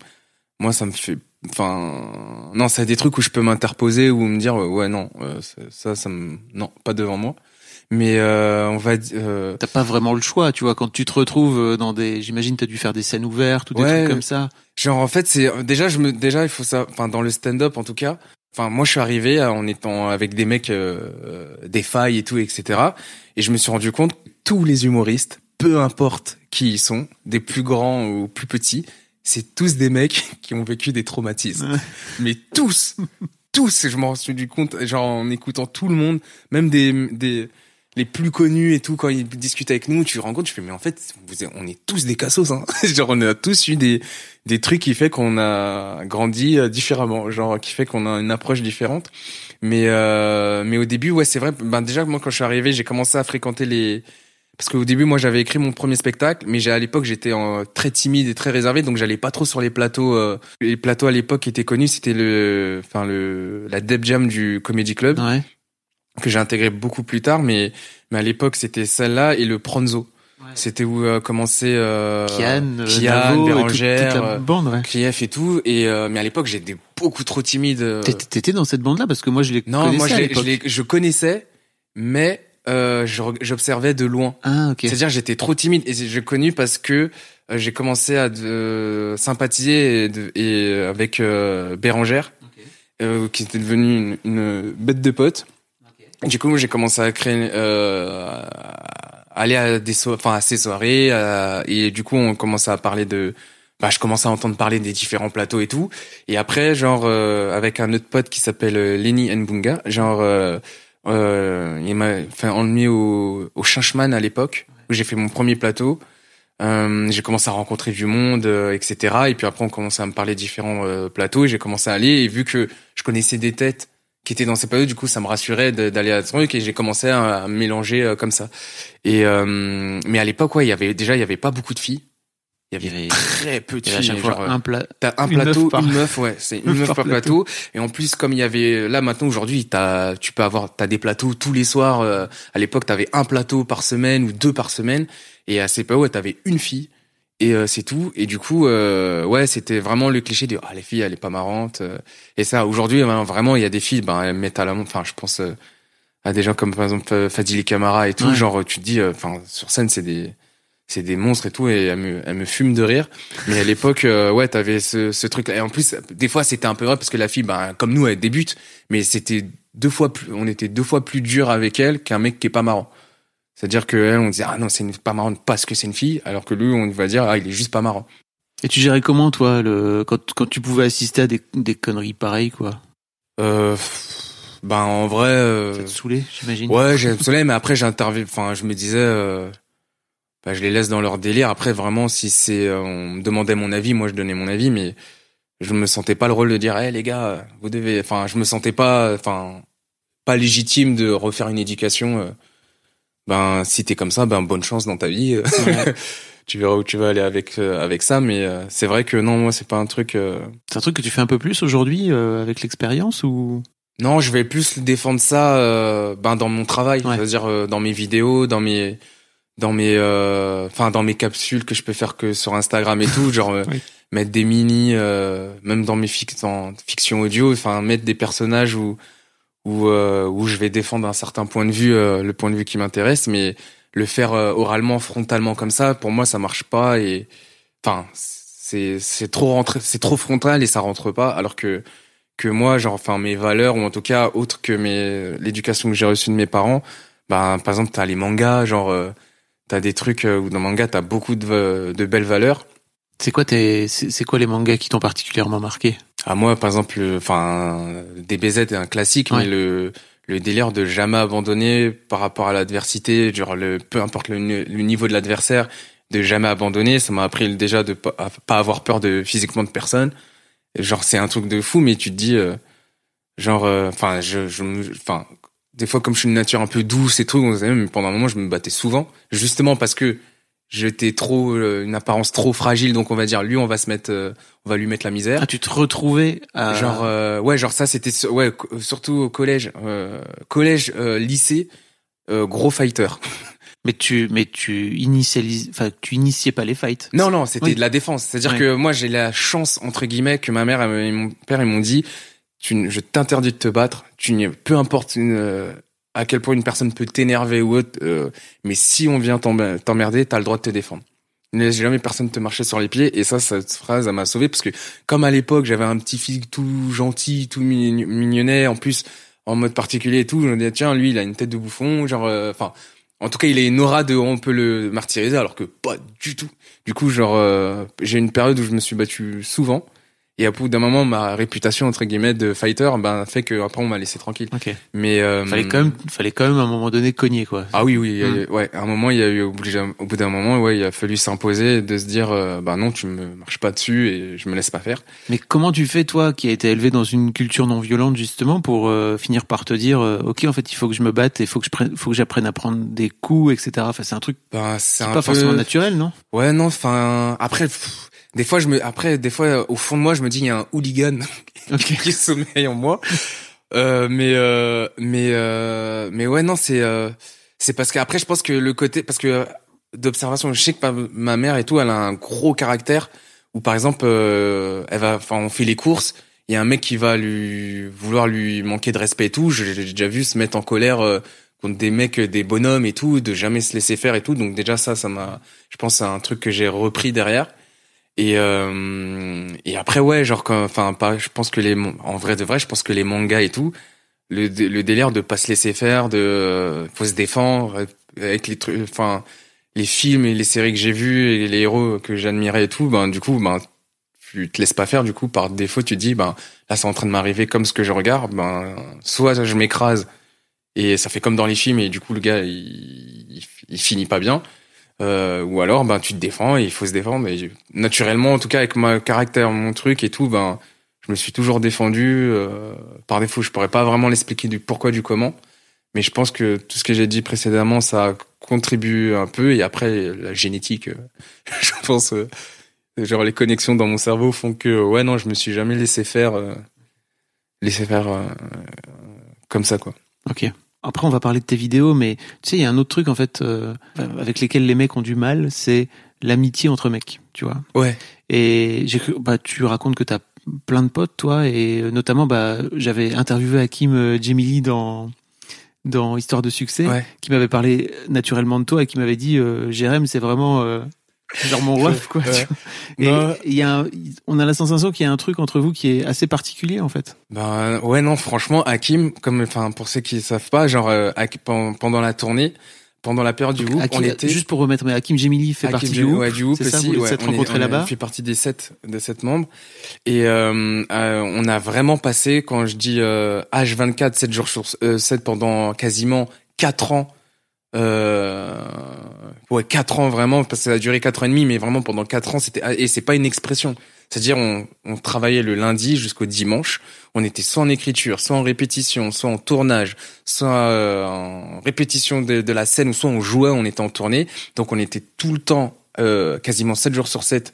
moi, ça me fait, enfin, non, c'est des trucs où je peux m'interposer ou me dire, euh, ouais, non, euh, ça, ça me, non, pas devant moi. Mais, euh, on va dire, euh, T'as pas vraiment le choix, tu vois, quand tu te retrouves dans des, j'imagine, t'as dû faire des scènes ouvertes ou des Ouais. trucs comme ça. Genre en fait c'est déjà je me déjà il faut ça enfin dans le stand-up en tout cas enfin moi je suis arrivé euh, en étant avec des mecs euh, euh, des failles et tout etc et je me suis rendu compte que tous les humoristes peu importe qui ils sont des plus grands ou plus petits c'est tous des mecs qui ont vécu des traumatismes Ouais. mais tous tous je m'en suis rendu compte genre en écoutant tout le monde même des des les plus connus et tout quand ils discutent avec nous tu te rends compte tu fais mais en fait on est tous des cassos hein. Genre on a tous eu des des trucs qui fait qu'on a grandi euh, différemment. Genre qui fait qu'on a une approche différente. Mais euh, mais au début ouais c'est vrai. Ben déjà moi quand je suis arrivé j'ai commencé à fréquenter les parce qu'au début moi j'avais écrit mon premier spectacle mais j'ai à l'époque j'étais très timide et très réservé donc j'allais pas trop sur les plateaux euh, les plateaux à l'époque étaient connus c'était le enfin le la Deb Jam du Comedy Club. Ouais. Que j'ai intégré beaucoup plus tard, mais, mais à l'époque, c'était celle-là et le Pronzo. C'était où euh, commençait euh, Kian, euh, Kian, Navo, toute- Bérangère, toute la euh, bande, ouais. Krief et tout. Et, euh, mais à l'époque, j'étais beaucoup trop timide. euh. T'étais- T'étais dans cette bande-là parce que moi je les Non, connaissais moi, je, à je, l'ai- je connaissais, mais euh, j'observais de loin. Ah ok. C'est-à-dire, j'étais trop timide et j'ai connu parce que euh, j'ai commencé à de- sympathiser et, de- et avec euh, Bérangère, euh, qui était devenue une, une bête de pote. Du coup, j'ai commencé à créer, euh, aller à des so enfin à ces soirées, euh, et du coup, on commençait à parler de, bah, je commençais à entendre parler des différents plateaux et tout. Et après, genre, euh, avec un autre pote qui s'appelle euh, Lenny Nbunga, genre, euh, Euh, il m'a, enfin, met au, au Chinchman à l'époque où j'ai fait mon premier plateau. J'ai commencé à rencontrer du monde, etc. Et puis après, on commençait à me parler différents plateaux. Et j'ai commencé à aller. Et vu que je connaissais des têtes qui étaient dans ces plateaux, du coup, ça me rassurait d'aller à ce truc. Et j'ai commencé à, me mélanger euh, comme ça. Et euh, mais à l'époque, ouais, il y avait déjà, il y avait pas beaucoup de filles. Il y avait, très peu de Il y a à filles. chaque fois genre, un plat. T'as un plateau, meuf par- une meuf, ouais, c'est une meuf meuf par par plateau. Et en plus, comme il y avait là maintenant aujourd'hui, t'as, tu peux avoir, t'as des plateaux tous les soirs. euh, à l'époque, t'avais un plateau par semaine ou deux par semaine. Et à CPA, ouais, t'avais une fille et euh, c'est tout. Et du coup, euh, ouais, c'était vraiment le cliché de ah les filles, elle est pas marrante. euh. Et ça, aujourd'hui, ben, vraiment, il y a des filles, ben elles mettent à la montre. Enfin, je pense euh, à des gens comme par exemple euh, Fadili Camara et tout. Ouais. Genre, tu te dis, enfin, sur scène, c'est des c'est des monstres et tout et elle me, elle me fume de rire mais à l'époque euh, ouais t'avais ce, ce truc là et en plus des fois c'était un peu vrai parce que la fille ben comme nous elle débute mais c'était deux fois plus on était deux fois plus dur avec elle qu'un mec qui est pas marrant c'est à dire que elle on disait ah non c'est une- pas marrant parce que c'est une fille alors que lui on va dire ah il est juste pas marrant Et tu gérais comment, toi, le quand, quand tu pouvais assister à des, des conneries pareilles, quoi? Euh, ben en vrai euh, Ça te saoulait, j'imagine. Ouais, j'ai soleil, mais après j'interviens. Enfin, je me disais, euh, bah, je les laisse dans leur délire. Après, vraiment, si c'est, euh, on me demandait mon avis, moi je donnais mon avis, mais je me sentais pas le rôle de dire, hé les gars, euh, vous devez. Enfin, je me sentais pas, enfin, pas légitime de refaire une éducation. Ben, si t'es comme ça, ben bonne chance dans ta vie. Ouais. tu verras où tu vas aller avec euh, avec ça, mais euh, c'est vrai que non, moi c'est pas un truc. euh, C'est un truc que tu fais un peu plus aujourd'hui euh, avec l'expérience ou? Non, je vais plus défendre ça euh, ben dans mon travail, Ouais. c'est-à-dire euh, dans mes vidéos, dans mes dans mes euh, enfin dans mes capsules que je peux faire que sur Instagram et tout, genre Oui. mettre des mini euh, même dans mes fic dans fiction audio, enfin mettre des personnages où où euh, où je vais défendre un certain point de vue euh, le point de vue qui m'intéresse mais le faire euh, oralement frontalement comme ça pour moi ça marche pas et enfin c'est c'est trop rentré c'est trop frontal et ça rentre pas alors que que moi genre enfin mes valeurs ou en tout cas autre que mes l'éducation que j'ai reçue de mes parents ben par exemple t'as les mangas genre t'as des trucs où dans le manga t'as beaucoup de de belles valeurs c'est quoi tes c'est quoi les mangas qui t'ont particulièrement marqué? À moi par exemple le- enfin DBZ est un classique Ouais. mais le le délire de jamais abandonner par rapport à l'adversité genre le peu importe le, le niveau de l'adversaire de jamais abandonner ça m'a appris déjà de pas, pas avoir peur de physiquement de personne genre c'est un truc de fou mais tu te dis euh, genre euh, enfin je enfin des fois comme je suis une nature un peu douce et tout mais pendant un moment je me battais souvent justement parce que j'étais trop euh, une apparence trop fragile donc on va dire lui on va se mettre euh, on va lui mettre la misère Ah, tu te retrouvais à Genre euh, ouais, genre ça c'était ouais surtout au collège, euh, collège, euh, lycée, euh, gros fighter. mais tu mais tu initialises enfin tu initiais pas les fights. Non non, c'était Oui. de la défense. C'est-à-dire Ouais. que moi j'ai la chance entre guillemets que ma mère et mon père ils m'ont dit tu je t'interdis de te battre, tu peu importe une, euh, à quel point une personne peut t'énerver ou autre, euh, mais si on vient t'emmer- t'emmerder, t'as le droit de te défendre. Ne laisse jamais personne te marcher sur les pieds et ça cette phrase elle m'a sauvé parce que comme à l'époque j'avais un petit physique tout gentil, tout mign- mignonnet en plus en mode particulier et tout, je me disais tiens lui il a une tête de bouffon, genre euh, enfin en tout cas il a une aura de on peut le martyriser alors que pas du tout. Du coup genre euh, j'ai une période où je me suis battu souvent et à bout d'un moment ma réputation entre guillemets de fighter ben fait que après on m'a laissé tranquille. OK. Mais euh, Fallait quand même fallait quand même à un moment donné cogner quoi. ah oui, oui, il y a Mm. eu- ouais. À un moment, il y a eu d'un- au bout d'un moment, ouais, il a fallu s'imposer, de se dire, euh, bah non, tu me marches pas dessus et je me laisse pas faire. Mais comment tu fais, toi, qui a été élevé dans une culture non violente, justement, pour euh, finir par te dire, euh, ok, en fait, il faut que je me batte, il faut que je prenne, faut que j'apprenne à prendre des coups, etc. Enfin, c'est un truc Ben, c'est un pas peu... forcément naturel, non? Ouais, non, enfin, après, pff, des fois, je me, après, des fois, au fond de moi, je me dis, il y a un hooligan qui sommeille en moi. Euh, mais, euh, mais, euh, mais ouais, non, c'est, euh, c'est parce qu'après, je pense que le côté, parce que euh, d'observation, je sais que ma, ma mère et tout, elle a un gros caractère où, par exemple, euh, elle va, enfin, on fait les courses, il y a un mec qui va lui vouloir lui manquer de respect et tout. J'ai déjà vu se mettre en colère contre des mecs, des bonhommes et tout, de jamais se laisser faire et tout. Donc déjà ça, ça m'a, je pense, c'est un truc que j'ai repris derrière. Et euh, et après ouais, genre, enfin, pas, je pense que les, en vrai de vrai, je pense que les mangas et tout, le, le délire de pas se laisser faire, de euh, faut se défendre avec les trucs, enfin, les films et les séries que j'ai vus et les héros que j'admirais et tout, ben du coup, ben tu te laisses pas faire du coup par défaut tu dis ben là c'est en train de m'arriver comme ce que je regarde ben soit je m'écrase et ça fait comme dans les films et du coup le gars il, il, il finit pas bien. Euh, ou alors ben tu te défends il faut se défendre. Et naturellement, en tout cas avec mon caractère, mon truc et tout, ben je me suis toujours défendu. Euh, par défaut, je pourrais pas vraiment l'expliquer du pourquoi du comment, mais je pense que tout ce que j'ai dit précédemment, ça contribue un peu. Et après la génétique, euh, je pense, euh, genre les connexions dans mon cerveau font que ouais non, je me suis jamais laissé faire, euh, laissé faire euh, comme ça quoi. Ok. Après, on va parler de tes vidéos, mais tu sais, il y a un autre truc en fait euh, avec lesquels les mecs ont du mal, c'est l'amitié entre mecs, tu vois. Ouais. Et j'ai cru, bah, tu racontes que t'as plein de potes, toi, et euh, notamment, bah, j'avais interviewé Hakim euh, Jemili dans dans Histoire de succès, Ouais. qui m'avait parlé naturellement de toi et qui m'avait dit, euh, Jérém, c'est vraiment euh, genre mon ref, quoi. Ouais. tu vois. Et il y a, on a la sensation qu'il y a un truc entre vous qui est assez particulier, en fait. Ben ouais non franchement Hakim comme enfin pour ceux qui savent pas genre euh, pendant la tournée pendant la période du groupe Hakim- on était Juste pour remettre, mais Hakim Jemili fait Hakim partie du groupe. ouais, du ça, vous ouais, on rencontrés là-bas fait partie des sept de sept membres et euh, euh, on a vraiment passé quand je dis euh, H24 7 jours sur euh, 7 pendant quasiment quatre ans ouais quatre ans vraiment parce que ça a duré quatre ans et demi mais vraiment pendant quatre ans c'était et c'est pas une expression. C'est-à-dire on, on travaillait le lundi jusqu'au dimanche. On était soit en écriture soit en répétition soit en tournage soit euh, en répétition de, de la scène ou soit on jouait on était en tournée. Donc on était tout le temps euh, quasiment 7 jours sur 7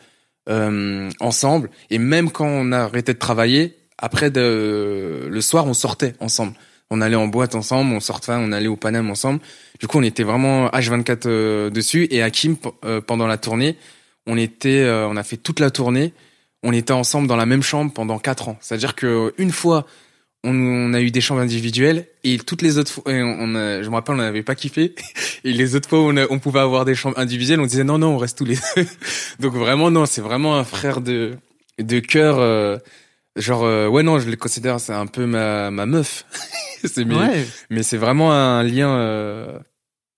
euh, ensemble. Et même quand on arrêtait de travailler après de, le soir on sortait ensemble on allait en boîte ensemble on sortait on allait au Paname ensemble du coup on était vraiment H24 euh, dessus et Hakim euh, pendant la tournée on était euh, on a fait toute la tournée on était ensemble dans la même chambre pendant quatre ans c'est à dire que une fois on, a eu des chambres individuelles et toutes les autres fois, on, je me rappelle, on n'avait pas kiffé. Et les autres fois, on, on pouvait avoir des chambres individuelles, on disait non, non, on reste tous les deux. Donc vraiment, non, c'est vraiment un frère de de cœur. Genre, euh, ouais, non, je le considère, c'est un peu ma ma meuf. c'est mais, Ouais. mais c'est vraiment un lien euh,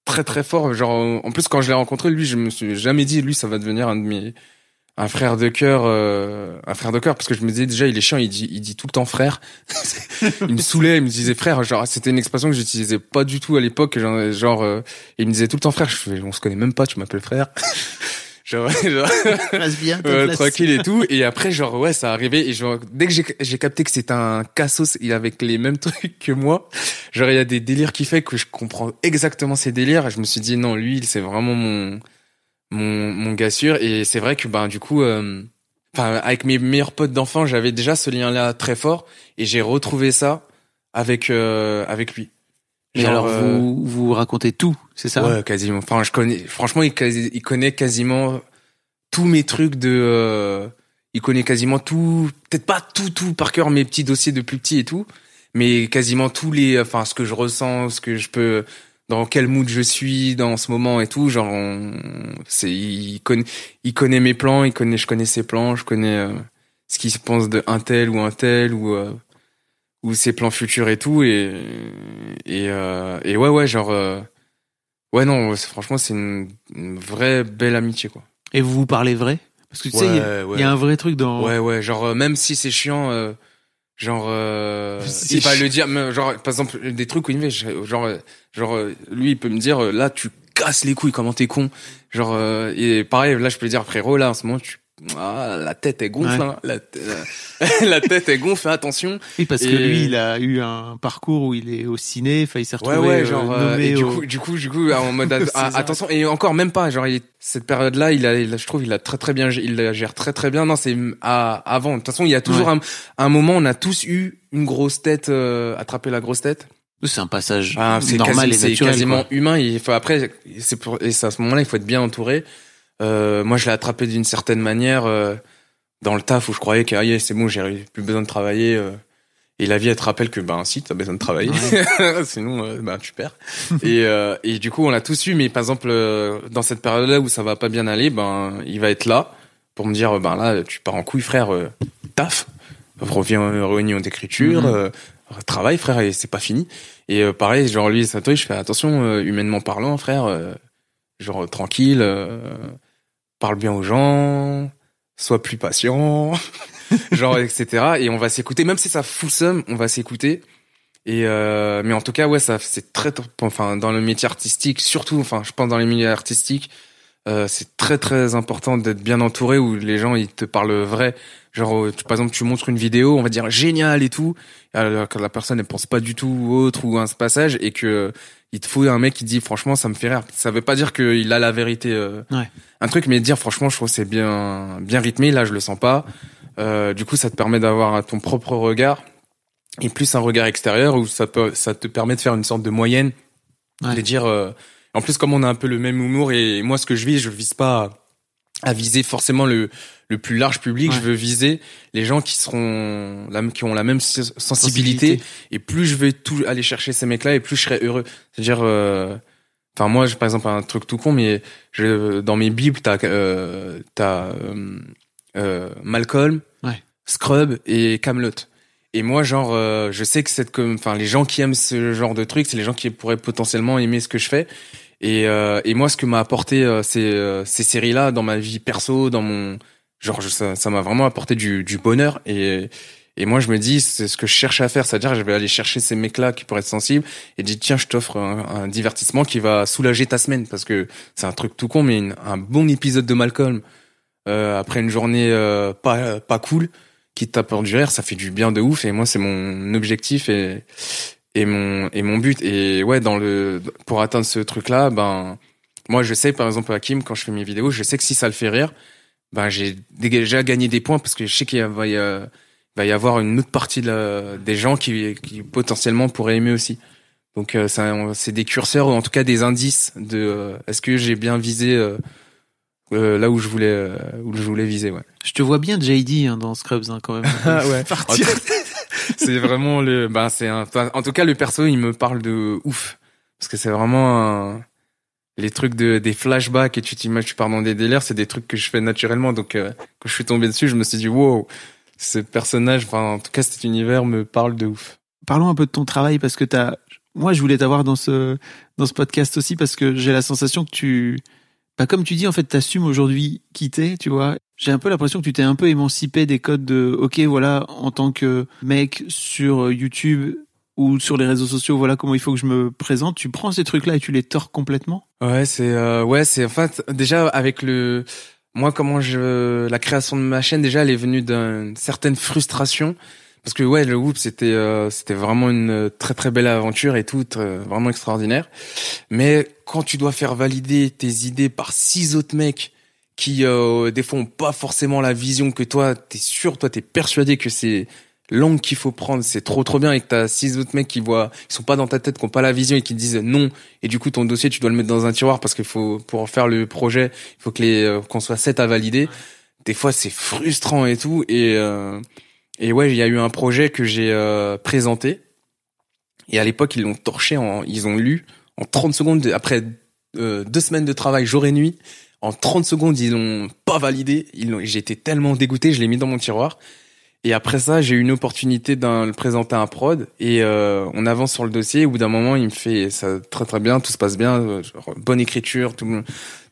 très très fort. Genre, en plus, quand je l'ai rencontré, lui, je me suis jamais dit, lui, ça va devenir un de mes un frère de cœur, euh, un frère de cœur, parce que je me disais déjà, il est chiant, il dit, il dit tout le temps frère. il me saoulait, il me disait frère. Genre, c'était une expression que j'utilisais pas du tout à l'époque. Genre, genre euh, il me disait tout le temps frère. Je fais, on se connaît même pas, tu m'appelles frère. genre, genre bien, place. tranquille et tout. Et après, genre, ouais, ça arrivait. Et genre, dès que j'ai, j'ai capté que c'était un cassos et avec les mêmes trucs que moi, genre, il y a des délires qui fait que je comprends exactement ces délires. Et je me suis dit, non, lui, c'est vraiment mon, mon, mon gars sûr. Et c'est vrai que, ben, du coup, euh, enfin, avec mes meilleurs potes d'enfant, j'avais déjà ce lien-là très fort. Et j'ai retrouvé ça avec, euh, avec lui. Mais Genre, alors, euh, vous, vous racontez tout, c'est ça? Ouais, quasiment. Enfin, je connais. Franchement, il, connaît quasiment tous mes trucs de. euh, il connaît quasiment tout. Peut-être pas tout, tout par cœur, mes petits dossiers de plus petits et tout, mais quasiment tous les. Enfin, ce que je ressens, ce que je peux. Dans quel mood je suis dans ce moment et tout. Genre, on- c'est. Il connaît. Il connaît mes plans. Il connaît. Je connais ses plans. Je connais euh, ce qu'il se pense de un tel ou un tel ou. euh, ou ses plans futurs et tout et et euh, et ouais ouais genre euh, ouais non franchement c'est une, une vraie belle amitié quoi. Et vous vous parlez vrai? Parce que tu sais, il y a- ouais il y, a un vrai truc dans. ouais ouais genre euh, même si c'est chiant euh, genre euh, il va le dire mais genre par exemple des trucs où il me fait genre euh, genre lui il peut me dire là tu casses les couilles comment t'es con? Genre euh, et pareil là je peux lui dire frérot là en ce moment tu ah, la tête est gonfle Ouais. hein, la, la tête est gonfle attention. Oui, parce que lui, il a eu un parcours où il est au ciné, enfin, il s'est Ouais retrouvé ouais euh, genre euh, nommé et du au- coup du coup du coup en mode ah, attention et encore même pas genre il, cette période là il a, il a- je trouve il a très très bien il la gère très très bien. Non c'est à, avant. De toute façon il y a toujours Ouais. un, un moment on a tous eu une grosse tête euh, attraper la grosse tête. C'est un passage Ah, c'est normal quasi- et c'est quasiment quoi. humain. Il faut après c'est pour et c'est à ce moment là il faut être bien entouré euh, moi je l'ai attrapé d'une certaine manière euh, dans le taf où je croyais que ah, yeah, c'est bon j'ai plus besoin de travailler euh, et la vie elle te rappelle que ben si t'as besoin de travailler. Sinon euh, ben tu perds. Et euh, et du coup on l'a tous eu mais par exemple euh, dans cette période là où ça va pas bien aller ben il va être là pour me dire ben là tu pars en couille frère taf. Reviens aux réunions d'écriture Mhm. euh, travaille frère et c'est pas fini. Et euh, pareil genre lui ça je fais attention humainement parlant frère euh, genre tranquille euh, parle bien aux gens sois plus patient genre etc et on va s'écouter même si ça fout seum on va s'écouter Et euh, mais en tout cas, ouais, ça c'est très, enfin, dans le métier artistique, surtout, enfin, je pense dans les milieux artistiques, euh, c'est très très important d'être bien entouré où les gens ils te parlent vrai. Genre, euh, tu, par exemple, tu montres une vidéo, on va dire génial et tout, alors que la personne ne pense pas du tout autre ou un passage et que il te faut un mec qui dit franchement ça me fait rire. Ça veut pas dire qu'il a la vérité, euh, Ouais. un truc, mais dire franchement je trouve c'est bien bien rythmé. Là je le sens pas. Euh, du coup ça te permet d'avoir ton propre regard et plus un regard extérieur où ça peut ça te permet de faire une sorte de moyenne, Ouais. de dire. euh, en plus comme on a un peu le même humour et moi ce que je vise je vise pas à viser forcément le le plus large public. Ouais. Je veux viser les gens qui seront la, qui ont la même sen- sensibilité, Sensibilité. et plus je vais tout aller chercher ces mecs-là et plus je serai heureux. C'est-à-dire, euh, enfin moi, j'ai par exemple un truc tout con, mais je, dans mes bibles, t'as euh, t'as euh, euh, Malcolm, Ouais. Scrub et Camelot. Et moi, genre, euh, je sais que comme, enfin, les gens qui aiment ce genre de truc, c'est les gens qui pourraient potentiellement aimer ce que je fais. Et, euh, et moi, ce que m'a apporté euh, ces, euh, ces séries-là dans ma vie perso, dans mon, genre, ça ça m'a vraiment apporté du, du bonheur. Et, et moi, je me dis, c'est ce que je cherche à faire, c'est-à-dire, je vais aller chercher ces mecs-là qui pourraient être sensibles et dire, tiens, je t'offre un, un divertissement qui va soulager ta semaine, parce que c'est un truc tout con, mais une- un bon épisode de Malcolm euh, après une journée euh, pas pas cool, qui t'apporte du rire, ça fait du bien de ouf. Et moi, c'est mon objectif et et mon et mon but. Et ouais, dans le pour atteindre ce truc-là, ben moi, je sais, par exemple, Hakim, quand je fais mes vidéos, je sais que si ça le fait rire, ben j'ai déjà gagné des points parce que je sais qu'il va y, va y avoir une autre partie de la- des gens qui, qui potentiellement pourraient aimer aussi. Donc euh, c'est des curseurs ou en tout cas des indices de euh, est-ce que j'ai bien visé euh, euh, là où je voulais euh, où je voulais viser ouais. Je te vois bien JD hein, dans Scrubs hein, quand même. Ah ouais. Partir. c'est vraiment le ben c'est un en tout cas le perso il me parle de ouf parce que c'est vraiment un- les trucs de des flashbacks et tu t'imagines tu pars dans des délires c'est des trucs que je fais naturellement donc euh, quand je suis tombé dessus je me suis dit wow ce personnage enfin en tout cas cet univers me parle de ouf Parlons un peu de ton travail parce que t'as. Moi, je voulais t'avoir dans ce dans ce podcast aussi parce que j'ai la sensation que tu, bah comme tu dis en fait, t'assumes aujourd'hui quitter, tu vois. J'ai un peu l'impression que tu t'es un peu émancipé des codes de, ok, voilà, en tant que mec sur YouTube ou sur les réseaux sociaux, voilà comment il faut que je me présente. Tu prends ces trucs-là et tu les tords complètement? Ouais, c'est euh, ouais, c'est en fait déjà avec le moi comment je la création de ma chaîne déjà elle est venue d'une certaine frustration parce que ouais le Whoop c'était euh, c'était vraiment une très très belle aventure et tout très- vraiment extraordinaire mais quand tu dois faire valider tes idées par six autres mecs qui euh, des fois ont pas forcément la vision que toi t'es sûr toi t'es persuadé que c'est l'angle qu'il faut prendre c'est trop trop bien. Et que t'as six autres mecs qui voient qui sont pas dans ta tête qui ont pas la vision et qui te disent non. Et du coup ton dossier tu dois le mettre dans un tiroir parce qu'il faut pour faire le projet il faut que les euh, qu'on soit sept à valider. Des fois c'est frustrant et tout. Et euh, et ouais il y a eu un projet que j'ai euh, présenté. Et à l'époque ils l'ont torché en ils ont lu en 30 secondes. Après euh, deux semaines de travail jour et nuit en 30 secondes ils l'ont pas validé. Ils l'ont j'ai été tellement dégoûté je l'ai mis dans mon tiroir et après ça, j'ai eu une opportunité de le présenter à un prod et euh, on avance sur le dossier. Au bout d'un moment, il me fait ça très très bien, tout se passe bien, bonne écriture, tout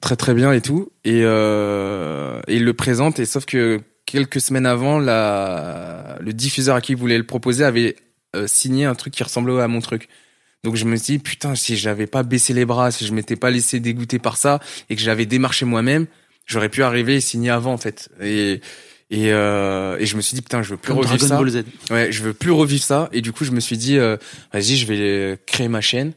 très très bien et tout. Et, euh, et il le présente et sauf que quelques semaines avant, la, le diffuseur à qui il voulait le proposer avait euh, signé un truc qui ressemblait à mon truc. Donc je me suis dit putain si j'avais pas baissé les bras, si je m'étais pas laissé dégoûter par ça et que j'avais démarché moi-même, j'aurais pu arriver et signer avant en fait. Et et, euh, et je me suis dit putain je veux plus Comme revivre Dragon ça. Ball Z. Ouais, je veux plus revivre ça. Et du coup, je me suis dit, euh, vas-y, je vais créer ma chaîne.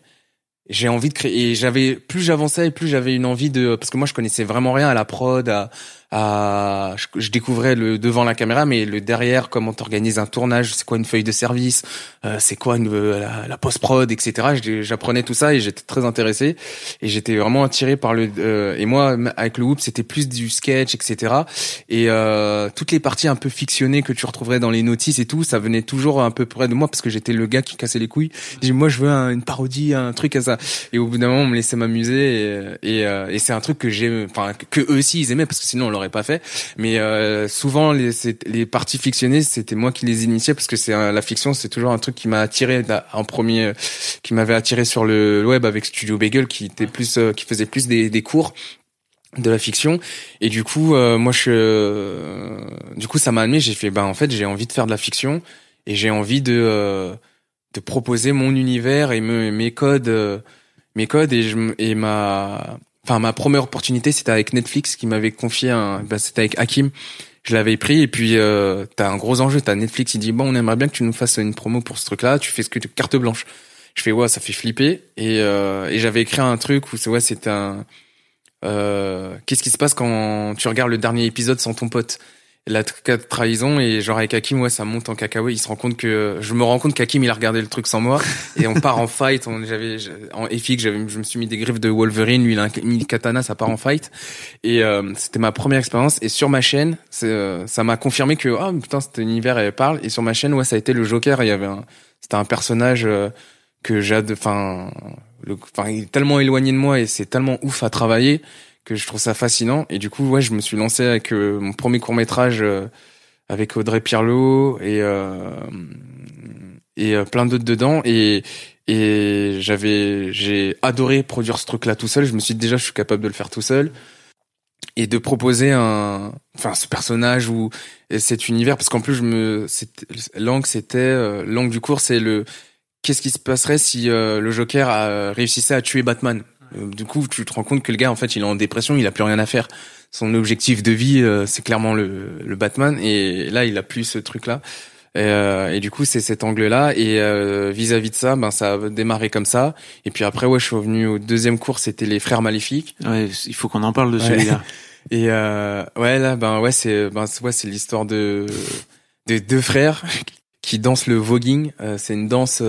J'ai envie de créer. Et j'avais plus j'avançais, plus j'avais une envie de, parce que moi, je connaissais vraiment rien à la prod, à, à, je, je découvrais le devant la caméra, mais le derrière, comment t'organises un tournage, c'est quoi une feuille de service, euh, c'est quoi une, euh, la, la post prod, etc. J'apprenais tout ça et j'étais très intéressé et j'étais vraiment attiré par le. euh, et moi, avec le Whoop, c'était plus du sketch, etc. Et euh, toutes les parties un peu fictionnées que tu retrouverais dans les notices et tout, ça venait toujours un peu près de moi parce que j'étais le gars qui cassait les couilles. Dit, moi, je veux un- une parodie, un truc à ça. Et au bout d'un moment, on me laissait m'amuser et, et, euh, et c'est un truc que j'ai, enfin que eux aussi ils aimaient parce que sinon on l'aurait pas fait. Mais euh, souvent les, les parties fictionnées, c'était moi qui les initiais parce que c'est la fiction, c'est toujours un truc qui m'a attiré en premier, euh, qui m'avait attiré sur le web avec Studio Bagel qui était plus, euh, qui faisait plus des, des cours de la fiction. Et du coup euh, moi je euh, du coup ça m'a amené. J'ai fait ben en fait j'ai envie de faire de la fiction et j'ai envie de euh, de proposer mon univers et me, mes codes, mes codes et je et ma, enfin ma première opportunité c'était avec Netflix qui m'avait confié un, bah, c'était avec Hakim. Je l'avais pris et puis euh, t'as un gros enjeu, t'as Netflix il dit bon on aimerait bien que tu nous fasses une promo pour ce truc-là, tu fais ce que tu carte blanche. Je fais ouais ça fait flipper et euh, et j'avais écrit un truc où c'est ouais c'était un euh, qu'est-ce qui se passe quand tu regardes le dernier épisode sans ton pote? La trahison et genre avec Hakim ouais ça monte en cacahuète. Il se rend compte que je me rends compte qu'Hakim il a regardé le truc sans moi et on part en fight. On j'avais en FX j'avais je me suis mis des griffes de Wolverine. Lui il a mis katana ça part en fight. Et euh, c'était ma première expérience. Et sur ma chaîne euh, ça m'a confirmé que oh, putain cet univers elle parle. Et sur ma chaîne ouais ça a été le Joker. Il y avait un c'était un personnage euh, que j'ai enfin enfin il est tellement éloigné de moi et c'est tellement ouf à travailler que je trouve ça fascinant. Et du coup, ouais, je me suis lancé avec euh, mon premier court métrage euh, avec Audrey Pirlo et euh, et plein d'autres dedans. Et et j'avais j'ai adoré produire ce truc-là tout seul. Je me suis dit déjà, je suis capable de le faire tout seul et de proposer un enfin ce personnage ou cet univers parce qu'en plus je me l'angle c'était l'angle du cours c'est le qu'est-ce qui se passerait si le Joker réussissait à tuer Batman? euh, du coup, tu te rends compte que le gars, en fait, il est en dépression, il a plus rien à faire. Son objectif de vie, euh, c'est clairement le, le, Batman, et là, il a plus ce truc-là. Et, euh, et, du coup, c'est cet angle-là. Et vis-à-vis de ça, ben ça a démarré comme ça. Et puis après, ouais, je suis revenu au deuxième cours, c'était les Frères Maléfiques. Ouais, il faut qu'on en parle de celui-là. et ouais, là, ben ouais, c'est ben ouais, c'est l'histoire de de deux frères qui dansent le voguing. c'est une danse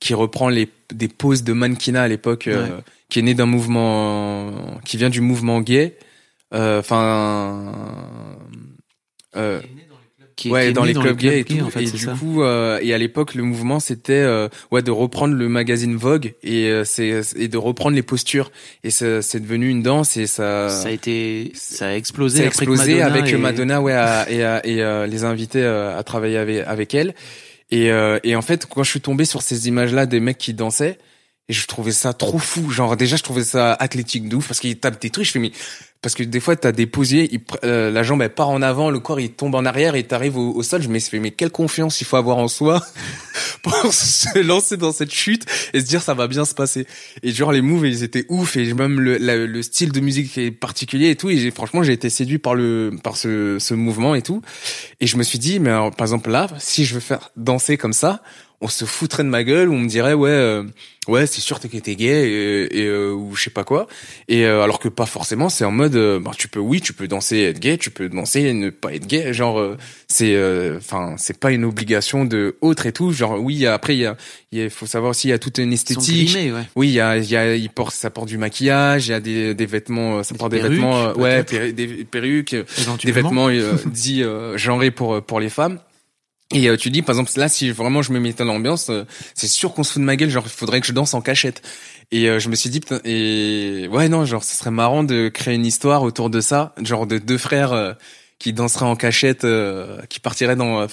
qui reprend les des poses de mannequinat à l'époque, euh, qui est né d'un mouvement, qui vient du mouvement gay. Euh, enfin, euh, qui ouais, dans les clubs gays et tout. En fait, et du coup, euh, et à l'époque, le mouvement c'était euh, ouais de reprendre le magazine Vogue et euh, c'est et de reprendre les postures. Et c'est devenu une danse et ça. Ça a été, ça a explosé. Ça a explosé avec Madonna, ouais, et, et, les invités à travailler avec avec elle. Et, euh, et en fait, quand je suis tombé sur ces images-là des mecs qui dansaient, et je trouvais ça trop fou. Genre déjà, je trouvais ça athlétique de ouf parce qu'ils tapent des trucs. Je fais mais parce que des fois t'as des posiers, euh, la jambe elle part en avant, le corps il tombe en arrière et t'arrives au, sol. Je me suis mais quelle confiance il faut avoir en soi pour se lancer dans cette chute et se dire ça va bien se passer. Et genre les moves ils étaient ouf et même le, le style de musique est particulier et tout. Et franchement j'ai été séduit par le par ce, ce mouvement et tout. Et je me suis dit mais par exemple là si je veux faire danser comme ça, on se foutrait de ma gueule, on me dirait ouais euh, ouais c'est sûr que t'es gay et, et euh, ou je sais pas quoi. Et euh, alors que pas forcément c'est en mode bah, tu peux oui tu peux danser et être gay tu peux danser et ne pas être gay. Genre c'est enfin c'est pas une obligation de autre et tout. Genre oui après il y a il faut savoir aussi il y a toute une esthétique. oui il y a il y a il porte ça porte du maquillage il y a des, des vêtements ça porte des vêtements ouais des perruques des vêtements dits genrés pour pour les femmes et euh, tu dis, par exemple, là, si vraiment je me mettais dans l'ambiance, euh, c'est sûr qu'on se fout de ma gueule, genre, il faudrait que je danse en cachette. Et euh, je me suis dit, putain, et ouais, non, genre, ce serait marrant de créer une histoire autour de ça, genre de deux frères qui danseraient en cachette, qui partiraient dans,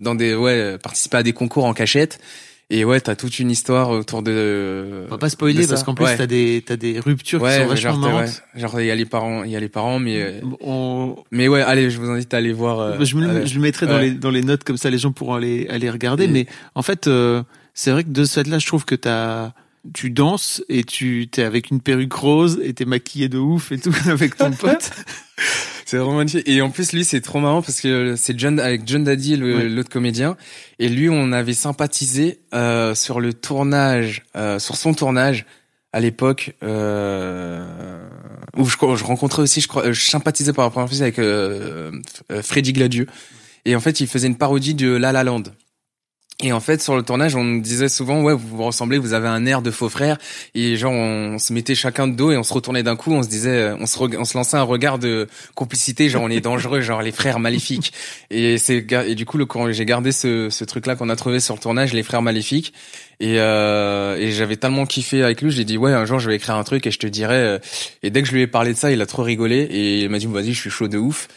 dans des, ouais, participer à des concours en cachette et ouais, t'as toute une histoire autour de. On va pas spoiler parce qu'en plus t'as des t'as des ruptures qui sont vachement marrantes. Genre il y a les parents, il y a les parents, mais On... mais ouais, allez, je vous invite à aller voir. Euh, je, me, je le mettrai dans les dans les notes comme ça, les gens pourront aller aller regarder. Mais en fait, euh, c'est vrai que de ce fait-là, je trouve que t'as tu danses et tu t'es avec une perruque rose et t'es maquillé de ouf et tout avec ton pote. C'est vraiment magnifique. Et en plus, lui, c'est trop marrant parce que c'est John avec John Daddy, l'autre comédien. Et lui, on avait sympathisé euh, sur le tournage, euh, sur son tournage à l'époque euh, où je, je, rencontrais aussi, je crois, je sympathisais par la première fois avec euh, Freddy Gladieux. Et en fait, il faisait une parodie de La La Land. Et en fait, sur le tournage, on nous disait souvent, ouais, vous vous ressemblez, vous avez un air de faux frère. Et genre, on, se mettait chacun de dos et on se retournait d'un coup, on se disait, on se, on se lançait un regard de complicité, genre on est dangereux, genre les frères maléfiques. Et c'est, et du coup, le j'ai gardé ce, ce truc-là qu'on a trouvé sur le tournage, les frères maléfiques. Et, euh, et j'avais tellement kiffé avec lui, j'ai dit ouais un jour je vais écrire un truc et je te dirai. Euh, et dès que je lui ai parlé de ça, il a trop rigolé et il m'a dit vas-y je suis chaud de ouf.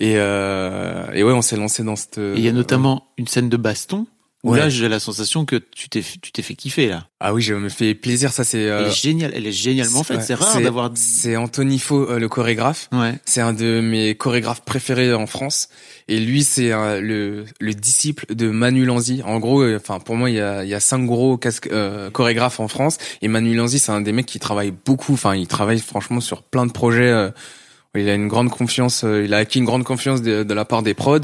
Et, euh, et ouais on s'est lancé dans cette. Il y a notamment une scène de baston Où Ouais. là, j'ai la sensation que tu t'es, tu t'es fait kiffer, là. Ah oui, je me fais plaisir. Ça c'est. Elle euh, est géniale, elle est génialement faite. C'est rare d'avoir. C'est Anthony Faux, euh, le chorégraphe. Ouais. C'est un de mes chorégraphes préférés en France. Et lui, c'est euh, le, le disciple de Manu Lanzi. En gros, euh, enfin pour moi, il y a, il y a cinq gros casque, euh, chorégraphes en France. Et Manu Lanzi, c'est un des mecs qui travaille beaucoup. Enfin, il travaille franchement sur plein de projets. euh, il a une grande confiance. euh, il a acquis une grande confiance de, de la part des prods.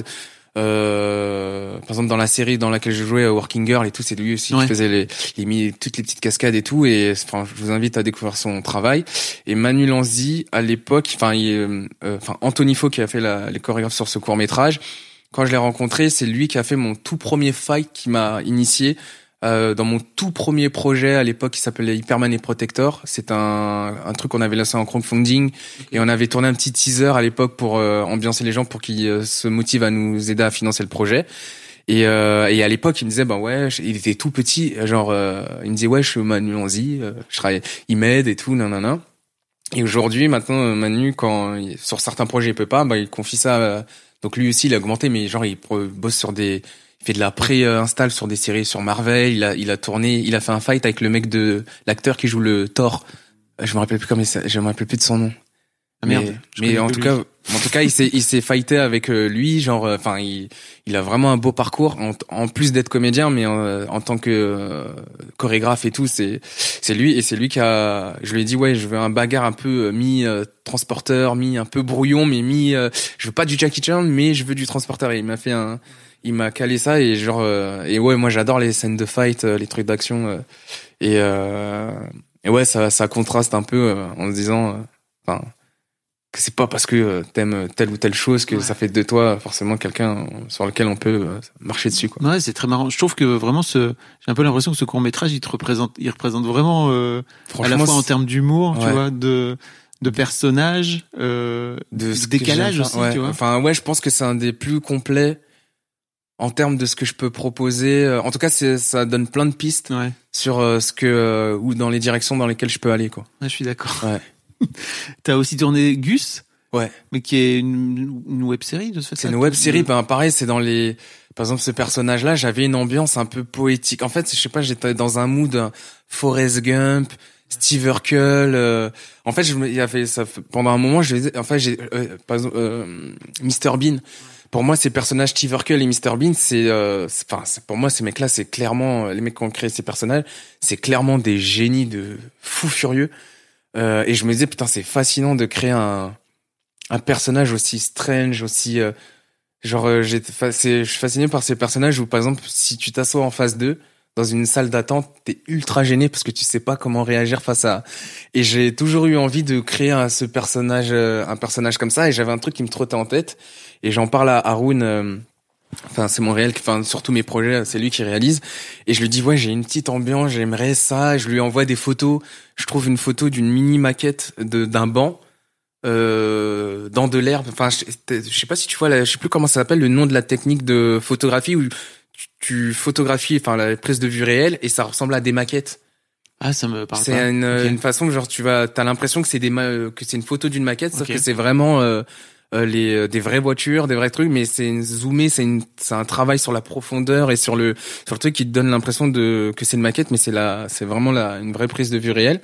Euh, par exemple, dans la série dans laquelle je jouais, Working Girl et tout, c'est lui aussi Ouais. qui faisait les, il mis toutes les petites cascades et tout. Et enfin, je vous invite à découvrir son travail. Et Manu Lanzi, à l'époque, enfin, il, euh, euh, enfin Anthony Faux qui a fait la, les chorégraphes sur ce court métrage. Quand je l'ai rencontré, c'est lui qui a fait mon tout premier fight qui m'a initié euh, dans mon tout premier projet à l'époque qui s'appelait Hyperman et Protector. C'est un, un truc qu'on avait lancé en crowdfunding et on avait tourné un petit teaser à l'époque pour euh, ambiancer les gens pour qu'ils euh, se motivent à nous aider à financer le projet. Et, euh, et à l'époque, il me disait, bah ouais, il était tout petit, genre, euh, il me disait, ouais, je suis Manu Lanzi, euh, je travaille, il m'aide et tout, nanana. Et aujourd'hui, maintenant, euh, Manu, quand il- sur certains projets, il peut pas, bah, il confie ça. euh, donc lui aussi, il a augmenté, mais genre, il bosse sur des, il fait de la pré-install sur des séries sur Marvel. Il a, il a tourné, il a fait un fight avec le mec de l'acteur qui joue le Thor. Euh, Je me rappelle plus comment il je me rappelle plus de son nom. Ah, merde. Mais, en tout lui. cas, en tout cas, il s'est, il s'est fighté avec euh, lui, genre, euh, enfin, il, il a vraiment un beau parcours en, en plus d'être comédien, mais en, en tant que euh, chorégraphe et tout, c'est, c'est lui et c'est lui qui a, je lui ai dit ouais, je veux un bagarre un peu mi euh, transporteur, mi un peu brouillon, mais mi, euh, je veux pas du Jackie Chan, mais je veux du transporteur. Et il m'a fait un, il m'a calé ça et genre, euh, et ouais, moi j'adore les scènes de fight, euh, les trucs d'action euh, et, euh, et ouais, ça, ça contraste un peu euh, en se disant, enfin que c'est pas parce que t'aimes telle ou telle chose que Ouais. ça fait de toi forcément quelqu'un sur lequel on peut marcher dessus quoi. Ouais, c'est très marrant. Je trouve que vraiment ce, j'ai un peu l'impression que ce court métrage, il te représente, il représente vraiment euh, à la fois en termes d'humour, tu vois, de de personnages, euh, de décalage aussi. Ouais. tu vois. Enfin ouais, je pense que c'est un des plus complets en termes de ce que je peux proposer. Euh, En tout cas, ça donne plein de pistes Ouais, sur euh, ce que euh, ou dans les directions dans lesquelles je peux aller quoi. Ouais, je suis d'accord. Ouais. T'as aussi tourné Gus. Ouais. Mais qui est une, une web série de ce fait. C'est une web série, ben pareil, c'est dans les par exemple ce personnage là, j'avais une ambiance un peu poétique. En fait, je sais pas, j'étais dans un mood Forrest Gump, Steve Urkel. euh, en fait, je il y avait ça fait- pendant un moment, je en fait, j'ai euh, par exemple euh, Mr Bean. Pour moi, ces personnages Steve Urkel et Mr Bean, c'est euh, enfin, pour moi ces mecs-là, c'est clairement euh, les mecs qui ont créé ces personnages, c'est clairement des génies de fous furieux. Euh, et je me disais putain, c'est fascinant de créer un un personnage aussi strange, aussi euh, genre euh, je suis fasciné par ces personnages où par exemple si tu t'assois en face d'eux dans une salle d'attente, t'es ultra gêné parce que tu sais pas comment réagir face à. Et j'ai toujours eu envie de créer un, ce personnage, euh, un personnage comme ça. Et j'avais un truc qui me trottait en tête. Et j'en parle à Haroun. euh, Enfin, c'est mon réel, enfin, sur tous mes projets, c'est lui qui réalise. Et je lui dis, ouais, j'ai une petite ambiance, j'aimerais ça. Je lui envoie des photos. Je trouve une photo d'une mini maquette de, d'un banc, euh, dans de l'herbe. Enfin, je, je sais pas si tu vois, la, je sais plus comment ça s'appelle, le nom de la technique de photographie où tu, photographies, enfin, la prise de vue réelle et ça ressemble à des maquettes. Ah, ça me parle C'est une, une façon, genre, tu vas, t'as l'impression que c'est des, ma- que c'est une photo d'une maquette, sauf que c'est vraiment euh, euh, les euh, des vraies voitures, des vrais trucs, mais c'est zoomé, c'est une, c'est un travail sur la profondeur et sur le sur le truc qui te donne l'impression de que c'est une maquette, mais c'est la, c'est vraiment la une vraie prise de vue réelle.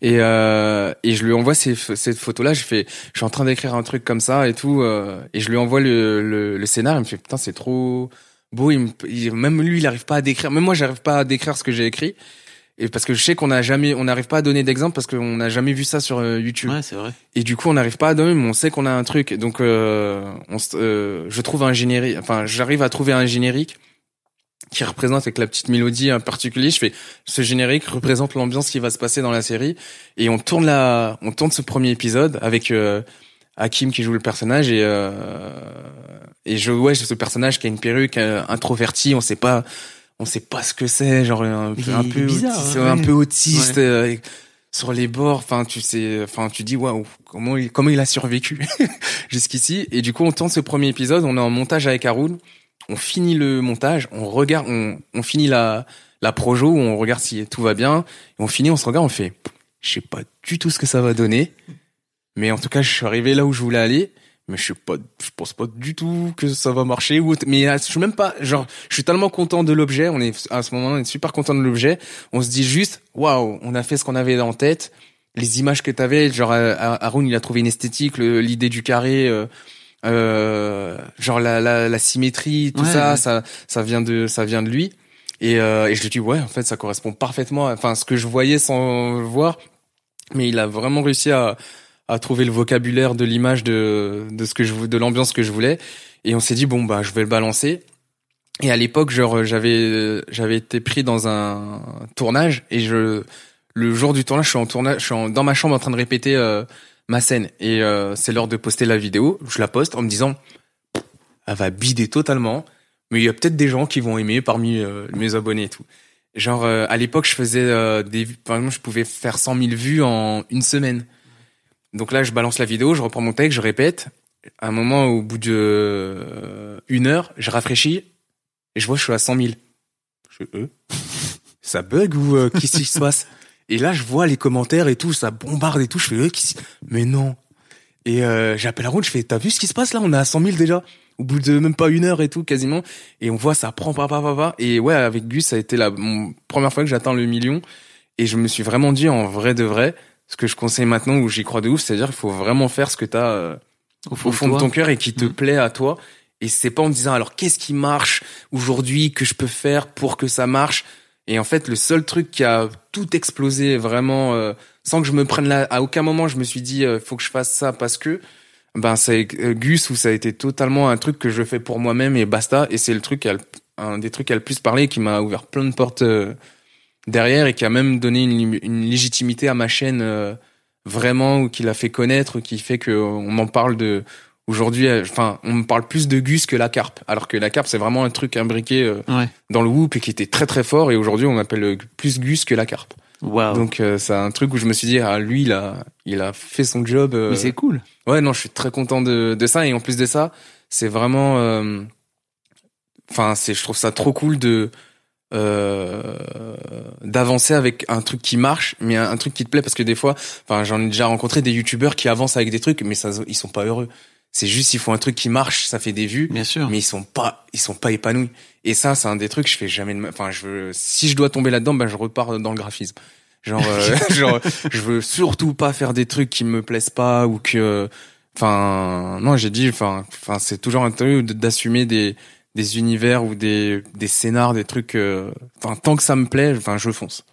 Et euh, et je lui envoie ces cette photo là, je fais, je suis en train d'écrire un truc comme ça et tout, euh, et je lui envoie le le, le scénar, il me fait putain c'est trop beau, il me- il- même lui il arrive pas à décrire, même moi j'arrive pas à décrire ce que j'ai écrit. Et parce que je sais qu'on n'a jamais, on n'arrive pas à donner d'exemple parce qu'on n'a jamais vu ça sur euh, YouTube. Ouais, c'est vrai. Et du coup, on n'arrive pas à donner, mais on sait qu'on a un truc. Donc, euh, on, euh, je trouve un générique. Enfin, j'arrive à trouver un générique qui représente avec la petite mélodie en particulier. Je fais ce générique représente l'ambiance qui va se passer dans la série. Et on tourne la, on tourne ce premier épisode avec euh, Hakim qui joue le personnage et euh, et je ouais, ce personnage qui a une perruque euh, introverti. On sait pas, on sait pas ce que c'est. Genre un, peu- est- un peu, bizarre, autiste, hein, un peu autiste. Ouais. euh, sur les bords, enfin tu sais, enfin tu dis waouh comment il comment il a survécu jusqu'ici et du coup on tourne ce premier épisode, on est en montage avec Haroun, on finit le montage, on regarde, on, on finit la la projo, où on regarde si tout va bien et on finit, on se regarde, on fait, je sais pas du tout ce que ça va donner, mais en tout cas je suis arrivé là où je voulais aller, mais je suis pas, je pense pas du tout que ça va marcher ou, mais euh, je suis même pas, genre, je suis tellement content de l'objet, on est, à ce moment-là, on est super content de l'objet, on se dit juste, waouh, on a fait ce qu'on avait en tête, les images que t'avais, genre, euh, Haroun, il a trouvé une esthétique, l'idée du carré, euh, euh, genre la, la, la symétrie, tout Ouais, ça, ouais. ça, ça vient de, ça vient de lui. Et, euh, et je lui dis ouais, en fait, ça correspond parfaitement, à- enfin, ce que je voyais sans le voir. Mais il a vraiment réussi à, à trouver le vocabulaire de l'image de, de ce que je, de l'ambiance que je voulais. Et on s'est dit bon bah, je vais le balancer. Et à l'époque, genre, j'avais, j'avais été pris dans un tournage et je, le jour du tournage, je suis en tournage, je suis dans ma chambre en train de répéter euh, ma scène et euh, c'est l'heure de poster la vidéo. Je la poste en me disant, elle va bider totalement, mais il y a peut-être des gens qui vont aimer parmi euh, mes abonnés et tout. Genre à l'époque, je faisais des, par exemple, je pouvais faire 100 000 vues en une semaine. Donc là, je balance la vidéo, je reprends mon texte, je répète. À un moment, au bout de euh, une heure, je rafraîchis et je vois que je suis à 100 000. Je euh, ça bug ou euh, qu'est-ce qui se passe? Et là, je vois les commentaires et tout, ça bombarde et tout. Je fais, euh, mais non. Et euh, j'appelle Aaron, je fais, t'as vu ce qui se passe là? On est à 100 000 déjà. Au bout de même pas une heure et tout, quasiment. Et on voit, ça prend pas, pas, pas, pas. Et ouais, avec Gus, ça a été la première fois que j'atteins le million. Et je me suis vraiment dit, en vrai de vrai, ce que je conseille maintenant, où j'y crois de ouf, c'est-à-dire qu'il faut vraiment faire ce que t'as euh, Au fond, au fond de ton cœur et qui te Mm. plaît à toi. Et c'est pas en te disant alors qu'est-ce qui marche aujourd'hui que je peux faire pour que ça marche? Et en fait, le seul truc qui a tout explosé vraiment euh, sans que je me prenne là, à aucun moment je me suis dit euh, faut que je fasse ça parce que ben c'est Gus où ça a été totalement un truc que je fais pour moi-même et basta. Et c'est le truc qui a le- un des trucs qui a le plus parlé, et qui m'a ouvert plein de portes derrière et qui a même donné une, une légitimité à ma chaîne euh, vraiment ou qui l'a fait connaître, qui fait que on m'en parle de aujourd'hui. euh, Enfin, on me parle plus de Gus que la carpe, alors que la carpe c'est vraiment un truc imbriqué euh, Ouais. dans le whoop et qui était très très fort. Et aujourd'hui, on m'appelle euh, plus Gus que la carpe. Waouh. Donc euh, c'est un truc où je me suis dit ah lui il a il a fait son job. euh, Mais c'est cool. Ouais, non, je suis très content de, de ça. Et en plus de ça, c'est vraiment, euh, enfin, c'est, je trouve ça trop cool de, euh, d'avancer avec un truc qui marche, mais un, un truc qui te plaît parce que des fois, enfin, j'en ai déjà rencontré des youtubeurs qui avancent avec des trucs, mais ça, ils sont pas heureux. C'est juste, ils font un truc qui marche, ça fait des vues, Bien sûr. mais ils sont pas, ils sont pas épanouis. Et ça, c'est un des trucs, je fais jamais de, ma- enfin, je veux, si je dois tomber là-dedans, ben, je repars dans le graphisme. Genre, euh, genre, je veux surtout pas faire des trucs qui me plaisent pas ou que, enfin, non, j'ai dit, enfin, enfin, c'est toujours un truc d'assumer des, des univers ou des, des scénars, des trucs, euh, enfin, tant que ça me plaît, enfin, je fonce.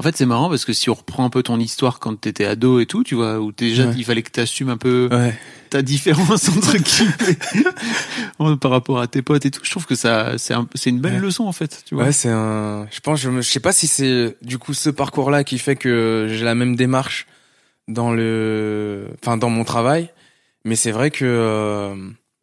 En fait, c'est marrant parce que si on reprend un peu ton histoire quand t'étais ado et tout, tu vois, où déjà Ouais. il fallait que t'assumes un peu Ouais. ta différence entre guillemets par rapport à tes potes et tout. Je trouve que ça, c'est un- c'est une belle Ouais. leçon en fait, tu vois. Ouais, c'est un. Je pense, je, me... je sais pas si c'est du coup ce parcours-là qui fait que j'ai la même démarche dans le, enfin dans mon travail, mais c'est vrai que euh,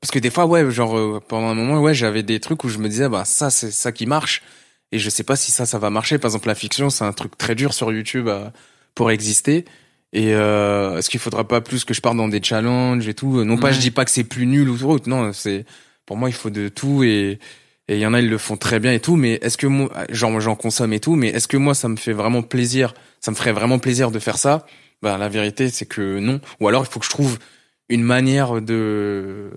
parce que des fois, ouais, genre euh, pendant un moment, ouais, j'avais des trucs où je me disais, bah ça, c'est ça qui marche, et je sais pas si ça, ça va marcher. Par exemple, la fiction, c'est un truc très dur sur YouTube euh, pour exister. Et euh, est-ce qu'il faudra pas plus que je parte dans des challenges et tout? Non pas, Ouais. je dis pas que c'est plus nul ou autre. Non, c'est pour moi, il faut de tout et et il y en a, ils le font très bien et tout, mais est-ce que moi, genre, j'en consomme et tout, mais est-ce que moi, ça me fait vraiment plaisir, ça me ferait vraiment plaisir de faire ça? Ben, la vérité, c'est que non. Ou alors, il faut que je trouve une manière de,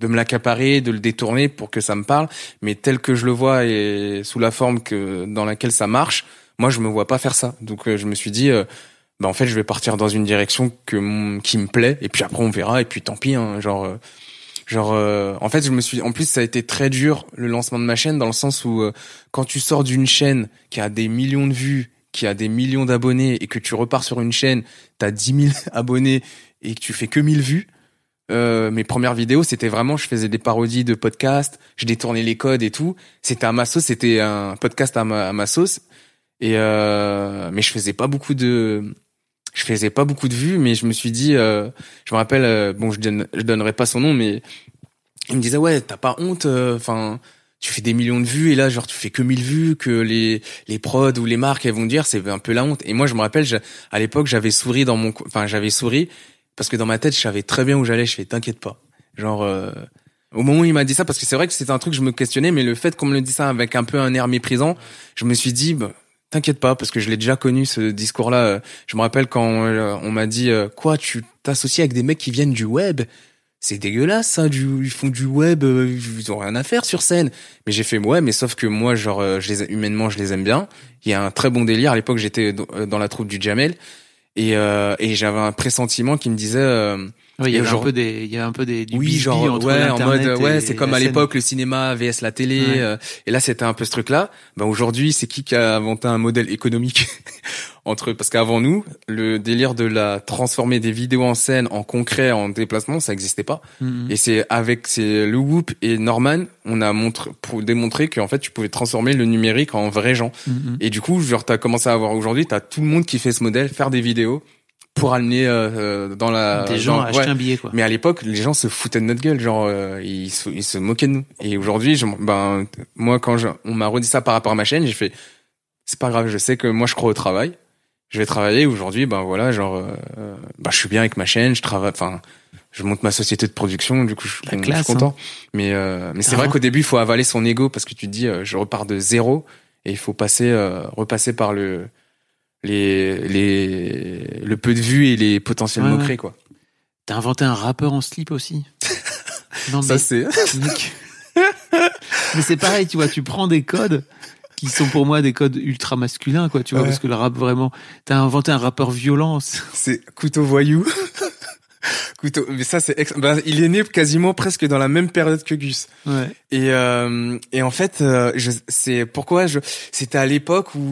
de me l'accaparer, de le détourner pour que ça me parle, mais tel que je le vois et sous la forme que, dans laquelle ça marche, moi, je me vois pas faire ça. Donc, euh, je me suis dit, euh, ben, en fait, je vais partir dans une direction que, qui me plaît, et puis après, on verra, et puis tant pis, hein, genre, euh, Genre, euh, en fait, je me suis. En plus, ça a été très dur le lancement de ma chaîne dans le sens où euh, quand tu sors d'une chaîne qui a des millions de vues, qui a des millions d'abonnés et que tu repars sur une chaîne, t'as 10 000 abonnés et que tu fais que 1000 vues. Euh, mes premières vidéos, c'était vraiment, je faisais des parodies de podcasts, je détournais les codes et tout. C'était à ma sauce, c'était un podcast à ma, sauce. Et euh, mais je faisais pas beaucoup de, je faisais pas beaucoup de vues, mais je me suis dit, euh, je me rappelle, euh, bon, je donne, je donnerai pas son nom, mais il me disait ouais, t'as pas honte, enfin. Tu fais des millions de vues et là genre tu fais que 1000 vues que les les prods ou les marques elles vont dire c'est un peu la honte. Et moi je me rappelle je- à l'époque j'avais souri dans mon enfin j'avais souri parce que dans ma tête je savais très bien où j'allais. Je fais t'inquiète pas. Genre euh, au moment où il m'a dit ça parce que c'est vrai que c'était un truc je me questionnais mais le fait qu'on me le dit ça avec un peu un air méprisant je me suis dit bah, t'inquiète pas parce que je l'ai déjà connu ce discours là je me rappelle quand euh, on m'a dit euh, quoi tu t'associes avec des mecs qui viennent du web? C'est dégueulasse ça du ils font du web euh, ils ont rien à faire sur scène. Mais j'ai fait ouais mais sauf que moi genre euh, humainement je les aime bien. Il y a un très bon délire. À l'époque j'étais euh, dans la troupe du Jamel. Et euh, et j'avais un pressentiment qui me disait Ouais, il y Et avait genre- un peu des, il y a un peu des, du oui genre entre ouais en mode ouais c'est comme à l'époque le cinéma vs la télé Ouais. euh, et là c'était un peu ce truc là ben aujourd'hui c'est qui qui a inventé un modèle économique entre parce qu'avant nous le délire de la transformer des vidéos en scène en concret en déplacement ça existait pas Mhm. et c'est avec c'est le Whoop et Norman on a montré pour démontrer qu'en fait tu pouvais transformer le numérique en vrais gens Mhm. et du coup genre t'as commencé à avoir aujourd'hui t'as tout le monde qui fait ce modèle faire des vidéos pour amener euh, euh, dans la Des gens dans- à acheter ouais. un billet, quoi. Mais à l'époque, les gens se foutaient de notre gueule, genre euh, ils, se, ils se moquaient de nous. Et aujourd'hui, je- ben moi quand je, on m'a redit ça par rapport à ma chaîne, j'ai fait c'est pas grave, je sais que moi je crois au travail. Je vais travailler aujourd'hui, ben voilà, genre euh, euh, ben, je suis bien avec ma chaîne, je travaille enfin je monte ma société de production, du coup je, La je classe, suis content. Mais euh, mais c'est Ah. vrai qu'au début, il faut avaler son ego parce que tu te dis je repars de zéro et il faut passer repasser par le les les le peu de vues et les potentiels Ouais, moqueries quoi. T'as inventé un rappeur en slip aussi. non, Ça mais, c'est mec. mais c'est pareil, tu vois, tu prends des codes qui sont pour moi des codes ultra masculins, quoi, tu vois, Ouais. parce que le rap vraiment, t'as inventé un rappeur violent. c'est- C'est couteau voyou. couteau, mais ça c'est ex- ben, il est né quasiment presque dans la même période que Gus. Ouais. Et euh, et en fait, euh, je, c'est pourquoi je c'était à l'époque où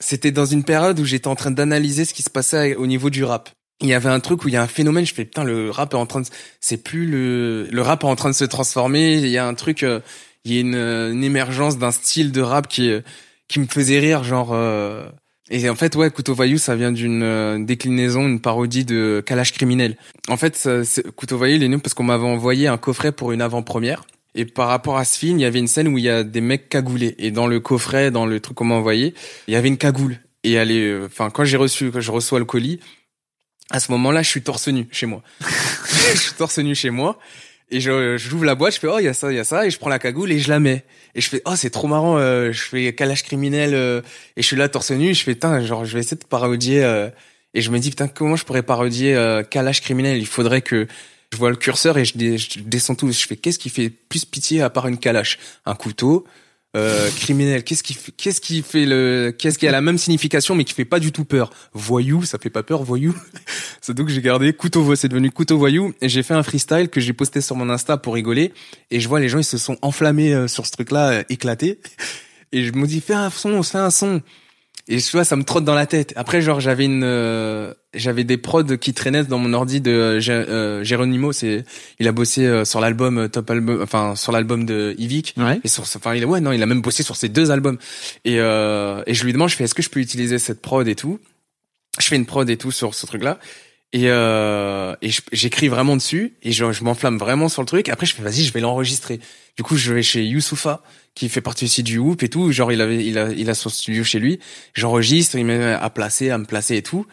c'était dans une période où j'étais en train d'analyser ce qui se passait au niveau du rap. Il y avait un truc où il y a un phénomène, je fais putain le rap est en train de c'est plus le le rap est en train de se transformer, il y a un truc euh, il y a une, une émergence d'un style de rap qui est- qui me faisait rire genre euh, et en fait, ouais, Couteau ça vient d'une euh, déclinaison, une parodie de Kalash criminel. En fait, ça, Couteau il est né parce qu'on m'avait envoyé un coffret pour une avant-première. Et par rapport à ce film, il y avait une scène où il y a des mecs cagoulés. Et dans le coffret, dans le truc qu'on m'a envoyé, il y avait une cagoule. Et elle est, euh, enfin, quand j'ai reçu, quand je reçois le colis, à ce moment-là, je suis torse nu chez moi. je suis torse nu chez moi. Et je, j'ouvre la boîte, je fais, oh, il y a ça, il y a ça, et je prends la cagoule et je la mets. Et je fais, oh, c'est trop marrant, euh, je fais calage criminel, euh, et je suis là torse nu, je fais, putain, genre, je vais essayer de parodier, euh, et je me dis, putain, comment je pourrais parodier euh, calage criminel? Il faudrait que je vois le curseur et je, je descends tout. Je fais, qu'est-ce qui fait plus pitié à part une calache? Un couteau euh, criminel, qu'est-ce qui qu'est-ce qui fait le, qu'est-ce qui a la même signification mais qui fait pas du tout peur? Voyou, ça fait pas peur, voyou. c'est donc j'ai gardé couteau c'est devenu couteau voyou et j'ai fait un freestyle que j'ai posté sur mon Insta pour rigoler et je vois les gens ils se sont enflammés euh, sur ce truc-là, euh, éclatés et je me dis fais un son, fais un son. Et tu vois, ça me trotte dans la tête. Après, genre, j'avais une, euh, j'avais des prods qui traînaient dans mon ordi de euh, euh, Geronimo. C'est, il a bossé euh, sur l'album euh, Top Album, enfin sur l'album de Yvick. Ouais. Et sur, enfin, il a, ouais, non, il a même bossé sur ces deux albums. Et, euh, et je lui demande, je fais, est-ce que je peux utiliser cette prod et tout? Je fais une prod et tout sur ce truc-là. Et, euh, et j'écris vraiment dessus et je, je m'enflamme vraiment sur le truc. Après, je fais, vas-y, je vais l'enregistrer. Du coup, je vais chez Youssoufa, qui fait partie aussi du Whoop et tout. Genre, il avait, il a, il a son studio chez lui. J'enregistre, il met à placer, à me placer et tout.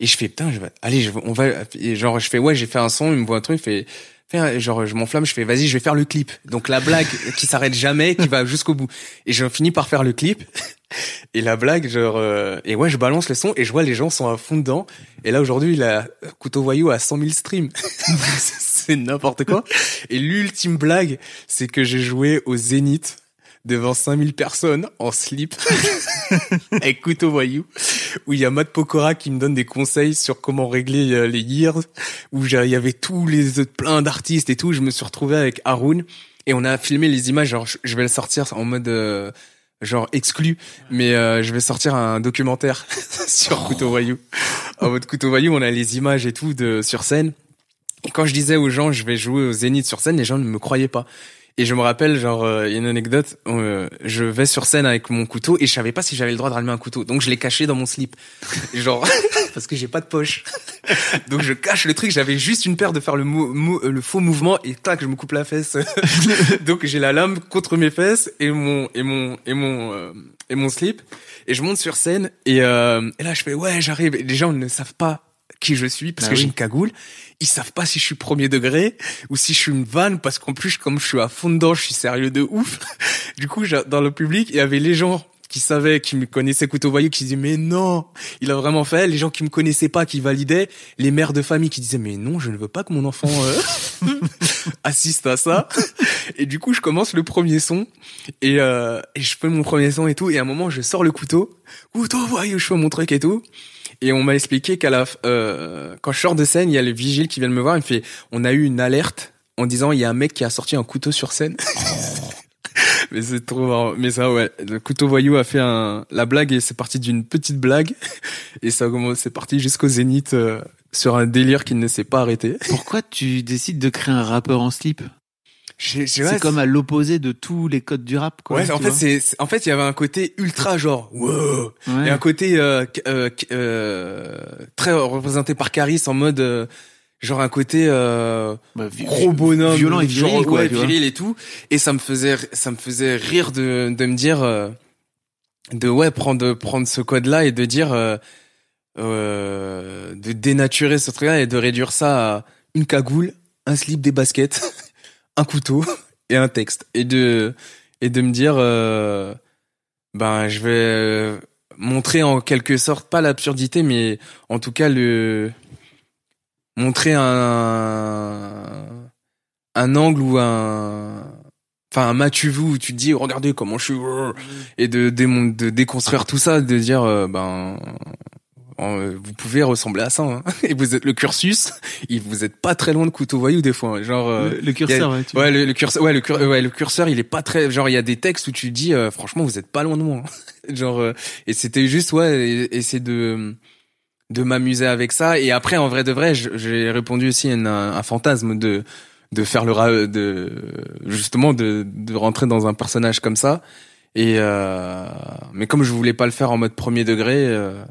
Et je fais, putain, je vais, allez, je, on va, genre, je fais, ouais, j'ai fait un son, il me voit un truc, il fait, genre, je m'enflamme, je fais, vas-y, je vais faire le clip. Donc, la blague qui s'arrête jamais, qui va jusqu'au bout. Et je finis par faire le clip. Et la blague, genre, euh, et ouais, je balance le son et je vois les gens sont à fond dedans. Et là, aujourd'hui, il a Couteau Voyou à 100 000 streams. c'est n'importe quoi. Et l'ultime blague, c'est que j'ai joué au Zénith devant 5000 personnes en slip. Avec Couteau Voyou. Où il y a Matt Pokora qui me donne des conseils sur comment régler euh, les gears. Où il y avait tous les plein d'artistes et tout. Je me suis retrouvé avec Haroun. Et on a filmé les images. Genre je vais le sortir en mode euh, genre exclu. Mais euh, je vais sortir un documentaire sur Couteau Voyou. En mode Couteau Voyou on a les images et tout de sur scène. Et quand je disais aux gens je vais jouer au Zénith sur scène les gens ne me croyaient pas et je me rappelle, genre, euh, il y a une anecdote, euh, je vais sur scène avec mon couteau et je savais pas si j'avais le droit de rallumer un couteau. Donc je l'ai caché dans mon slip. Genre, parce que j'ai pas de poche. Donc je cache le truc, j'avais juste une paire de faire le, euh, le faux mouvement et tac, je me coupe la fesse. Donc j'ai la lame contre mes fesses et mon, et mon, et mon, euh, et mon slip. Et je monte sur scène et, euh, et là je fais, ouais, j'arrive. Et les gens ne savent pas qui je suis parce Ah que j'ai une cagoule. Ils savent pas si je suis premier degré ou si je suis une vanne parce qu'en plus comme je suis à fond dedans, je suis sérieux de ouf. Du coup, dans le public, il y avait les gens qui savaient, qui me connaissaient couteau voyou, qui disaient mais non, il a vraiment fait. Les gens qui me connaissaient pas, qui validaient. Les mères de famille qui disaient mais non, je ne veux pas que mon enfant euh, assiste à ça. Et du coup, je commence le premier son et, euh, et je fais mon premier son et tout. Et à un moment, je sors le couteau, couteau voyou, je fais mon truc et tout. Et on m'a expliqué qu'à la, euh, quand je sors de scène, il y a le vigile qui vient me voir. Il me fait, on a eu une alerte en disant il y a un mec qui a sorti un couteau sur scène. mais c'est trop marrant. Mais ça, ouais, le couteau voyou a fait un, la blague et c'est parti d'une petite blague et ça c'est parti jusqu'au zénith euh, sur un délire qui ne s'est pas arrêté. Pourquoi tu décides de créer un rappeur en slip? C'est comme à l'opposé de tous les codes du rap, quoi. Ouais, en fait, c'est, en fait, il y avait un côté ultra genre, wow, Ouais. et un côté euh, euh, euh, très représenté par Caris en mode, euh, genre un côté euh, Bah, gros bonhomme, violent et genre, viril, quoi, ouais, viril et tout, et ça me faisait, ça me faisait rire de, de me dire, euh, de ouais, prendre, prendre ce code-là et de dire, euh, euh, de dénaturer ce truc-là et de réduire ça à une cagoule, un slip, des baskets, couteau et un texte, et de et de me dire, euh, ben je vais euh, montrer en quelque sorte pas l'absurdité, mais en tout cas le montrer un un angle ou un enfin un match vu où tu te dis regardez comment je suis et de démon- de déconstruire tout ça de dire euh, ben vous pouvez ressembler à ça hein. et vous êtes le cursus il vous êtes pas très loin de couteau voyou des fois hein. genre euh, le, le curseur, ouais. tu ouais le, le curseur ouais le, cur- ouais le curseur il est pas très genre il y a des textes où tu dis euh, franchement vous êtes pas loin de moi hein. genre euh, et c'était juste ouais et- essayer de de m'amuser avec ça et après en vrai de vrai j'ai répondu aussi à une- un fantasme de de faire le de justement de de rentrer dans un personnage comme ça et euh, mais comme je voulais pas le faire en mode premier degré euh,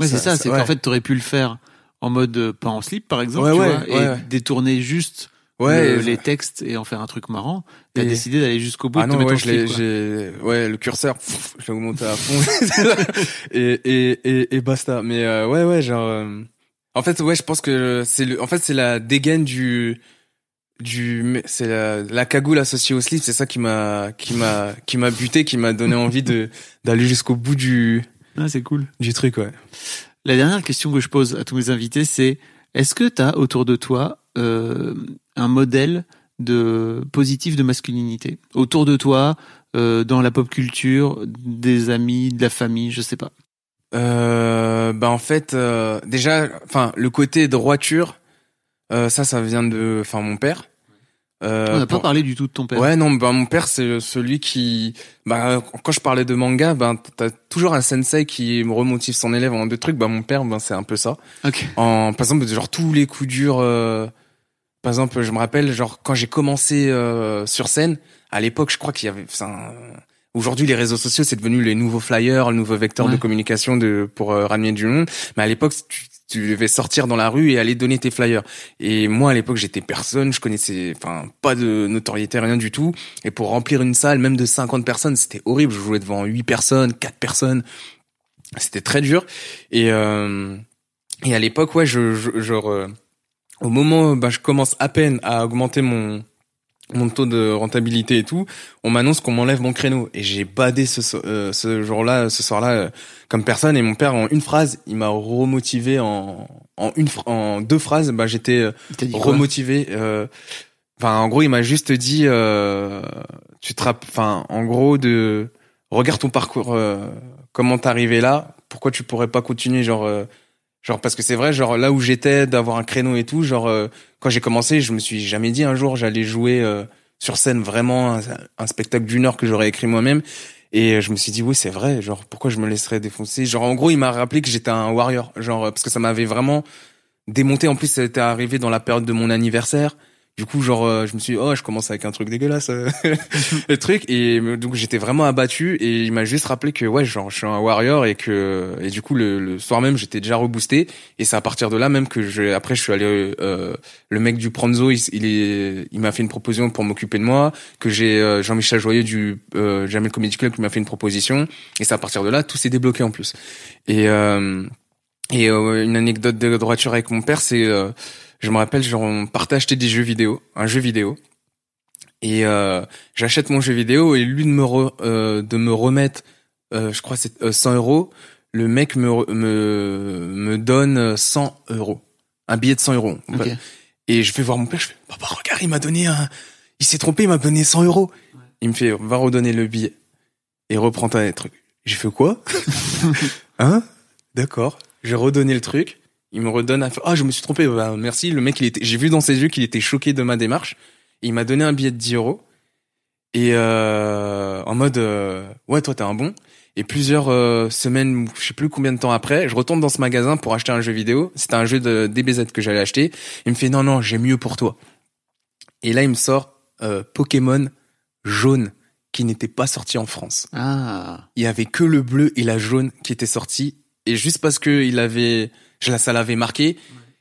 Ouais, c'est Ça- c'est ouais. qu'en fait, t'aurais pu le faire en mode euh, pas en slip, par exemple, Ouais, tu ouais, vois, ouais, et détourner juste ouais le- les textes et en faire un truc marrant. T'as Et- décidé d'aller jusqu'au bout ah de non ouais je slip, ouais le curseur pff, je l'ai augmenté à fond. Et, et et et basta. Mais euh, ouais ouais genre euh, en fait ouais je pense que c'est le en fait c'est la dégaine du du c'est la, la cagoule associée au slip. C'est ça qui m'a qui m'a qui m'a buté qui m'a donné envie de d'aller jusqu'au bout du Ah, c'est cool. du truc ouais La dernière question que je pose à tous mes invités, c'est est-ce que tu as autour de toi euh, un modèle de positif de masculinité? Autour de toi, euh, dans la pop culture, des amis, de la famille, je sais pas. Euh, bah en fait, euh, déjà, enfin le côté droiture, euh, ça, ça vient de, enfin mon père. Euh, On n'a pas pour- parlé du tout de ton père. Ouais, non, bah mon père c'est celui qui, bah quand je parlais de manga, bah t'as toujours un sensei qui me remotive son élève en deux trucs. Bah mon père, ben c'est un peu ça. Ok. En par exemple, genre tous les coups durs. euh, par exemple, je me rappelle, genre quand j'ai commencé euh, sur scène, à l'époque, je crois qu'il y avait, enfin, Aujourd'hui, les réseaux sociaux, c'est devenu les nouveaux flyers, le nouveau vecteur Ouais. de communication de pour euh, ramener du monde. Mais à l'époque, tu, tu devais sortir dans la rue et aller donner tes flyers. Et moi, à l'époque, j'étais personne, je connaissais, enfin, pas de notoriété, rien du tout. Et pour remplir une salle, même de 50 personnes, c'était horrible. Je jouais devant 8 personnes, 4 personnes. C'était très dur. Et euh, et à l'époque, ouais, je, je genre euh, au moment, bah, je commence à peine à augmenter mon mon taux de rentabilité et tout, on m'annonce qu'on m'enlève mon créneau. Et j'ai badé ce euh, ce jour-là, ce soir-là euh, comme personne. Et mon père en une phrase, il m'a remotivé en en une en deux phrases, bah j'étais euh, remotivé euh, enfin en gros, il m'a juste dit euh, tu te enfin en gros de regarde ton parcours euh, comment t'es arrivé là, pourquoi tu pourrais pas continuer genre euh, Genre parce que c'est vrai, genre là où j'étais, d'avoir un créneau et tout, genre euh, quand j'ai commencé, je me suis jamais dit un jour j'allais jouer euh, sur scène vraiment un, un spectacle d'une heure que j'aurais écrit moi-même. Et euh, je me suis dit oui c'est vrai, genre pourquoi je me laisserais défoncer? Genre en gros il m'a rappelé que j'étais un warrior, genre euh, parce que ça m'avait vraiment démonté. En plus ça était arrivé dans la période de mon anniversaire. Du coup genre euh, je me suis dit, oh je commence avec un truc dégueulasse euh, le truc. Et euh, donc j'étais vraiment abattu. Et il m'a juste rappelé que ouais genre je suis un warrior et que et du coup le, le soir même j'étais déjà reboosté. Et c'est à partir de là même que je après je suis allé euh, le mec du Pranzo il, est il m'a fait une proposition pour m'occuper de moi que j'ai Jean-Michel Joyeux du euh, Jamel Comedy Club qui m'a fait une proposition. Et c'est à partir de là tout s'est débloqué en plus. Et euh, et une anecdote de droiture avec mon père c'est je me rappelle genre on partait acheter des jeux vidéo un jeu vidéo et euh, j'achète mon jeu vidéo et lui de me re- euh, de me remettre euh, je crois c'est euh, 100 euros. Le mec me, me, me donne 100 euros. Un billet de 100 euros. Et je vais voir mon père, je fais, papa, regarde, il m'a donné un, il s'est trompé, il m'a donné 100 euros. Il me fait, va redonner le billet. Et reprends ta truc. J'ai fait quoi? hein? D'accord. J'ai redonné le truc. Il me redonne un, ah, je me suis trompé. Bah, merci. Le mec, il était, j'ai vu dans ses yeux qu'il était choqué de ma démarche. Il m'a donné un billet de 10 euros. Et, euh, en mode, euh, ouais, toi, t'es un bon. Et plusieurs euh, semaines, je sais plus combien de temps après, je retourne dans ce magasin pour acheter un jeu vidéo. C'était un jeu de DBZ que j'allais acheter. Il me fait non non, j'ai mieux pour toi. Et là, il me sort euh, Pokémon jaune qui n'était pas sorti en France. Ah. Il y avait que le bleu et la jaune qui étaient sortis. Et juste parce que il avait, je ça l'avait marqué,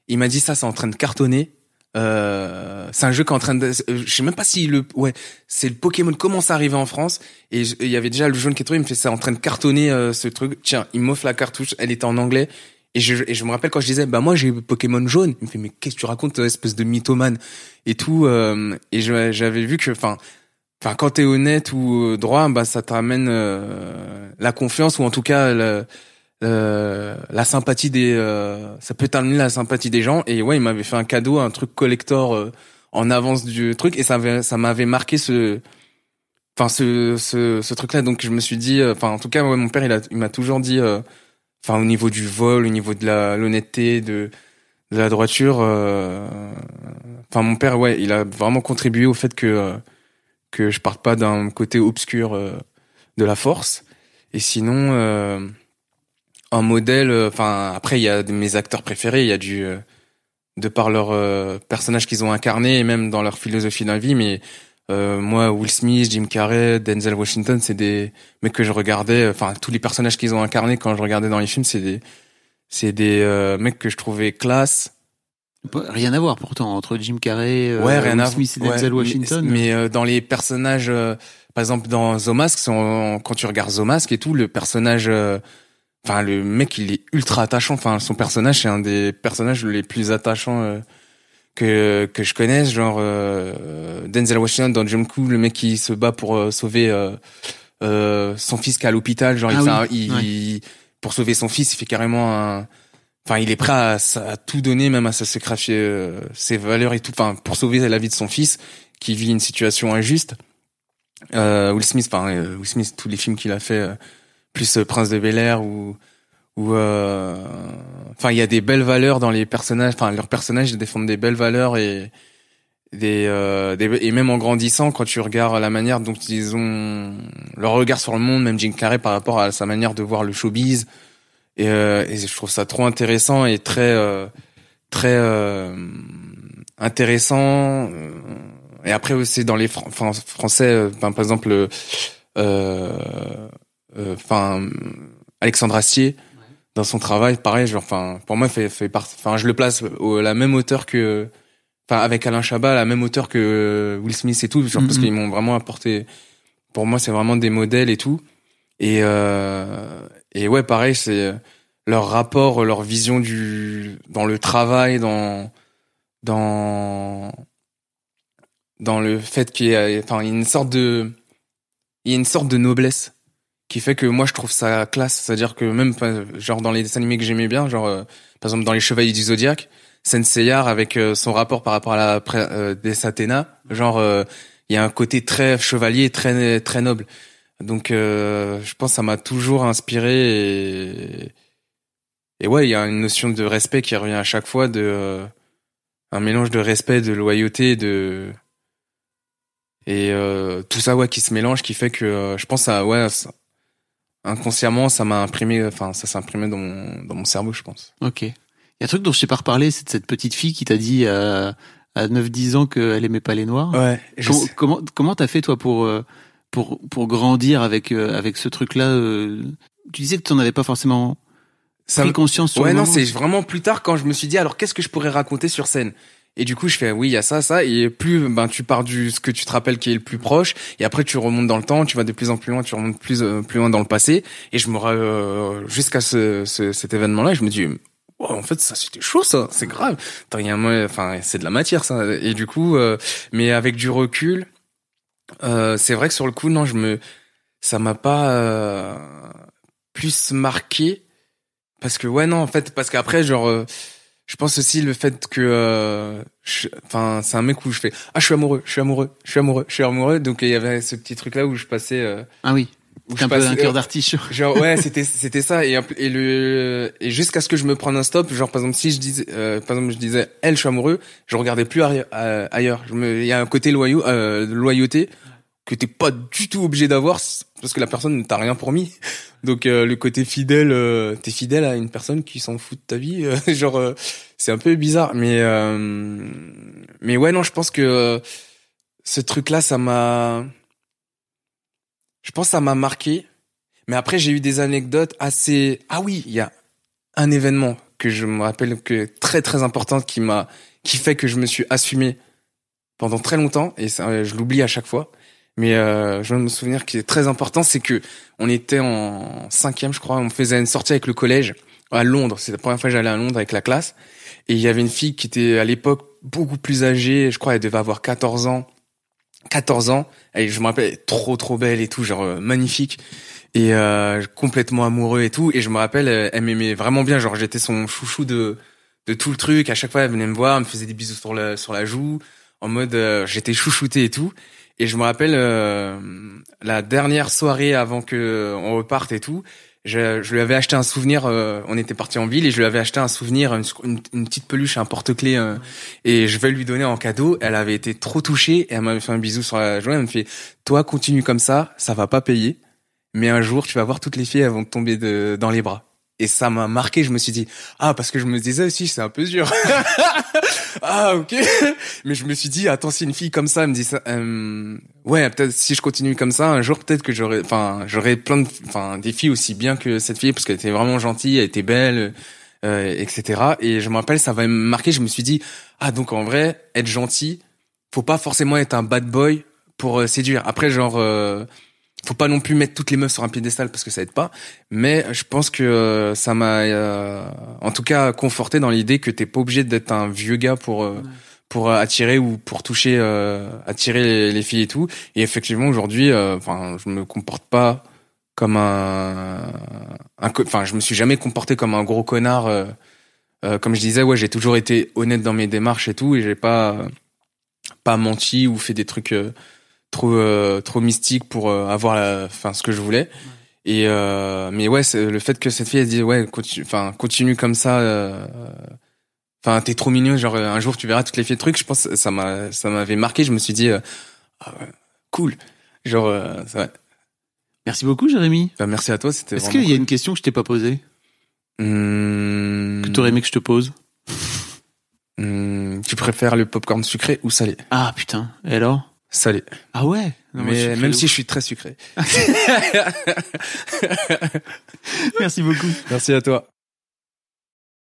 il m'a dit ça, c'est en train de cartonner. Euh, c'est un jeu qui est en train de, je sais même pas si le, ouais, c'est le Pokémon commence à arriver en France et il y avait déjà le jaune qui est tombé, il me fait ça en train de cartonner euh, ce truc. Tiens, il m'offre la cartouche, elle était en anglais et je, et je me rappelle quand je disais bah moi j'ai Pokémon jaune, il me fait mais qu'est-ce que tu racontes espèce de mythomane? Et tout euh, et j'avais vu que enfin enfin quand t'es honnête ou euh, droit bah ça t'amène la confiance ou en tout cas le, euh, la sympathie des euh, ça peut t'amener la sympathie des gens. Et ouais il m'avait fait un cadeau un truc collector euh, en avance du truc. Et ça avait, ça m'avait marqué ce enfin ce ce, ce truc là donc je me suis dit euh, enfin en tout cas ouais, mon père il m'a toujours dit enfin au niveau du vol au niveau de la l'honnêteté de de la droiture enfin mon père ouais il a vraiment contribué au fait que que je parte pas d'un côté obscur euh, de la force. Et sinon euh, un modèle euh, enfin après il y a mes acteurs préférés il y a du euh, de par leur euh, personnage qu'ils ont incarné et même dans leur philosophie de la vie mais euh, moi Will Smith Jim Carrey Denzel Washington c'est des mecs que je regardais enfin tous les personnages qu'ils ont incarnés quand je regardais dans les films c'est des c'est des euh, mecs que je trouvais classe Rien à voir pourtant entre Jim Carrey, euh, rien Will à Smith et Denzel mais- Washington. mais, euh, dans les personnages euh, par exemple dans The Mask quand tu regardes The Mask et tout le personnage euh, enfin le mec il est ultra attachant. Enfin son personnage c'est un des personnages les plus attachants euh, que que je connaisse. Genre euh, Denzel Washington dans Jump le mec qui se bat pour euh, sauver euh, euh, son fils qui est à l'hôpital. Genre Ah il, oui, un- il- ouais. il- pour sauver son fils il fait carrément un enfin il est prêt à, à tout donner même à se sacrifier euh, ses valeurs et tout. Enfin pour sauver la vie de son fils qui vit une situation injuste. Euh, Will Smith enfin Will Smith tous les films qu'il a fait euh, plus euh, Prince de Bel Air ou euh, enfin il y a des belles valeurs dans les personnages enfin leurs personnages défendent des belles valeurs et des, euh, des et même en grandissant quand tu regardes la manière dont ils ont leur regard sur le monde même Jim Carrey par rapport à sa manière de voir le showbiz et, euh, et je trouve ça trop intéressant et très euh, très euh, intéressant. Et après aussi dans les français par exemple enfin Alexandre Astier dans son travail pareil genre enfin pour moi fait fait part enfin je le place au, à la même hauteur que enfin avec Alain Chabat à la même hauteur que Will Smith et tout genre parce Mhm. qu'ils m'ont vraiment apporté pour moi c'est vraiment des modèles et tout. Et euh, et ouais pareil c'est leur rapport leur vision du dans le travail dans dans dans le fait qu'il y a enfin il y a une sorte de il y a une sorte de noblesse qui fait que moi je trouve ça classe. C'est à dire que même genre dans les dessins animés que j'aimais bien genre euh, par exemple dans les Chevaliers du Zodiaque Senseiya avec euh, son rapport par rapport à la euh, des Athéna genre euh, il y a un côté très chevalier très très noble. Donc euh, je pense que ça m'a toujours inspiré et et ouais il y a une notion de respect qui revient à chaque fois de euh, un mélange de respect de loyauté de et euh, tout ça ouais qui se mélange qui fait que euh, je pense à ouais inconsciemment ça m'a imprimé enfin ça s'est imprimé dans mon dans mon cerveau je pense Ok. Il y a un truc dont je t'ai pas reparlé, c'est de cette petite fille qui t'a dit euh, à 9-10 ans qu'elle aimait pas les noirs. ouais je comment sais. comment comment t'as fait toi pour euh, pour pour grandir avec euh, avec ce truc-là euh, Tu disais que tu n'en avais pas forcément ça pris conscience sur ouais non c'est vraiment plus tard quand je me suis dit alors qu'est-ce que je pourrais raconter sur scène? Et du coup je fais oui il y a ça ça. Et plus ben tu pars du ce que tu te rappelles qui est le plus proche. Et après tu remontes dans le temps tu vas de plus en plus loin tu remontes plus euh, plus loin dans le passé. Et je me euh, jusqu'à ce, ce cet événement là je me dis Wow, en fait ça c'était chaud ça. C'est grave. Enfin c'est de la matière ça. Et du coup euh, mais avec du recul euh, c'est vrai que sur le coup non je me ça m'a pas euh, plus marqué. Parce que ouais non en fait parce qu'après genre euh, je pense aussi le fait que euh, je- enfin c'est un mec où je fais ah je suis amoureux je suis amoureux je suis amoureux je suis amoureux donc il y avait ce petit truc là où je passais euh, Ah oui. où un peu un cœur d'artichaut. Genre ouais, c'était c'était ça et le et jusqu'à ce que je me prenne un stop, genre par exemple si je disais euh, par exemple je disais elle je suis amoureux, je regardais plus euh, ailleurs. Je me il y a un côté loyau euh, loyauté que t'es pas du tout obligé d'avoir parce que la personne ne t'a rien promis. Donc euh, le côté fidèle euh, t'es fidèle à une personne qui s'en fout de ta vie, euh, genre euh, c'est un peu bizarre mais mais ouais non, je pense que ce truc là ça m'a je pense que ça m'a marqué mais après, j'ai eu des anecdotes assez. Ah oui, il y a un événement que je me rappelle que très très important qui m'a qui fait que je me suis assumé pendant très longtemps et ça, je l'oublie à chaque fois. Mais euh, je viens de me souvenir qui est très important, c'est que on était en cinquième, je crois, on faisait une sortie avec le collège à Londres. C'est la première fois que j'allais à Londres avec la classe. Et il y avait une fille qui était à l'époque beaucoup plus âgée. Je crois elle devait avoir 14 ans. 14 ans. Et je me rappelle trop trop belle et tout genre euh, magnifique. Et euh, complètement amoureux et tout. Et je me rappelle euh, elle m'aimait vraiment bien. Genre j'étais son chouchou de de tout le truc. À chaque fois elle venait me voir elle me faisait des bisous sur la sur la joue en mode euh, j'étais chouchouté et tout et je me rappelle euh, la dernière soirée avant que on reparte et tout je, je lui avais acheté un souvenir euh, on était parti en ville et je lui avais acheté un souvenir une, petite peluche un porte-clés euh, et je vais lui donner en cadeau. Elle avait été trop touchée et elle m'avait fait un bisou sur la joue elle me fait toi continue comme ça ça va pas payer mais un jour tu vas voir toutes les filles elles vont te tomber de, dans les bras et ça m'a marqué je me suis dit ah parce que je me disais aussi c'est un peu dur. Ah ok. Mais je me suis dit attends si une fille comme ça me dit ça euh, ouais peut-être si je continue comme ça un jour peut-être que j'aurais enfin j'aurais plein de enfin des filles aussi bien que cette fille parce qu'elle était vraiment gentille elle était belle euh, etc et je me rappelle ça va me marquer je me suis dit ah donc en vrai être gentil faut pas forcément être un bad boy pour euh, séduire. Après genre euh, faut pas non plus mettre toutes les meufs sur un piédestal parce que ça aide pas mais je pense que euh, ça m'a euh, en tout cas conforté dans l'idée que t'es pas obligé d'être un vieux gars pour euh, pour attirer ou pour toucher euh, attirer les, les filles et tout. Et effectivement aujourd'hui euh, enfin je me comporte pas comme un, enfin je me suis jamais comporté comme un gros connard comme je disais ouais j'ai toujours été honnête dans mes démarches et tout et j'ai pas pas menti ou fait des trucs euh, trop euh, trop mystiques pour euh, avoir la enfin ce que je voulais et euh, mais ouais le fait que cette fille elle dit ouais continue enfin continue comme ça euh, enfin t'es trop mignon genre un jour tu verras toutes les filles de trucs je pense que ça m'a ça m'avait marqué je me suis dit euh, ah ouais, cool genre euh, ça- ouais. Merci beaucoup, Jérémy. Bah, merci à toi c'était Est-ce qu'il y a une question que je t'ai pas posée, cool. Hmm, que t'aurais aimé que je te pose hmm, tu préfères le popcorn sucré ou salé? Ah putain. Et alors? Salé Ah ouais? Non, mais même si je suis très sucré Merci beaucoup. merci à toi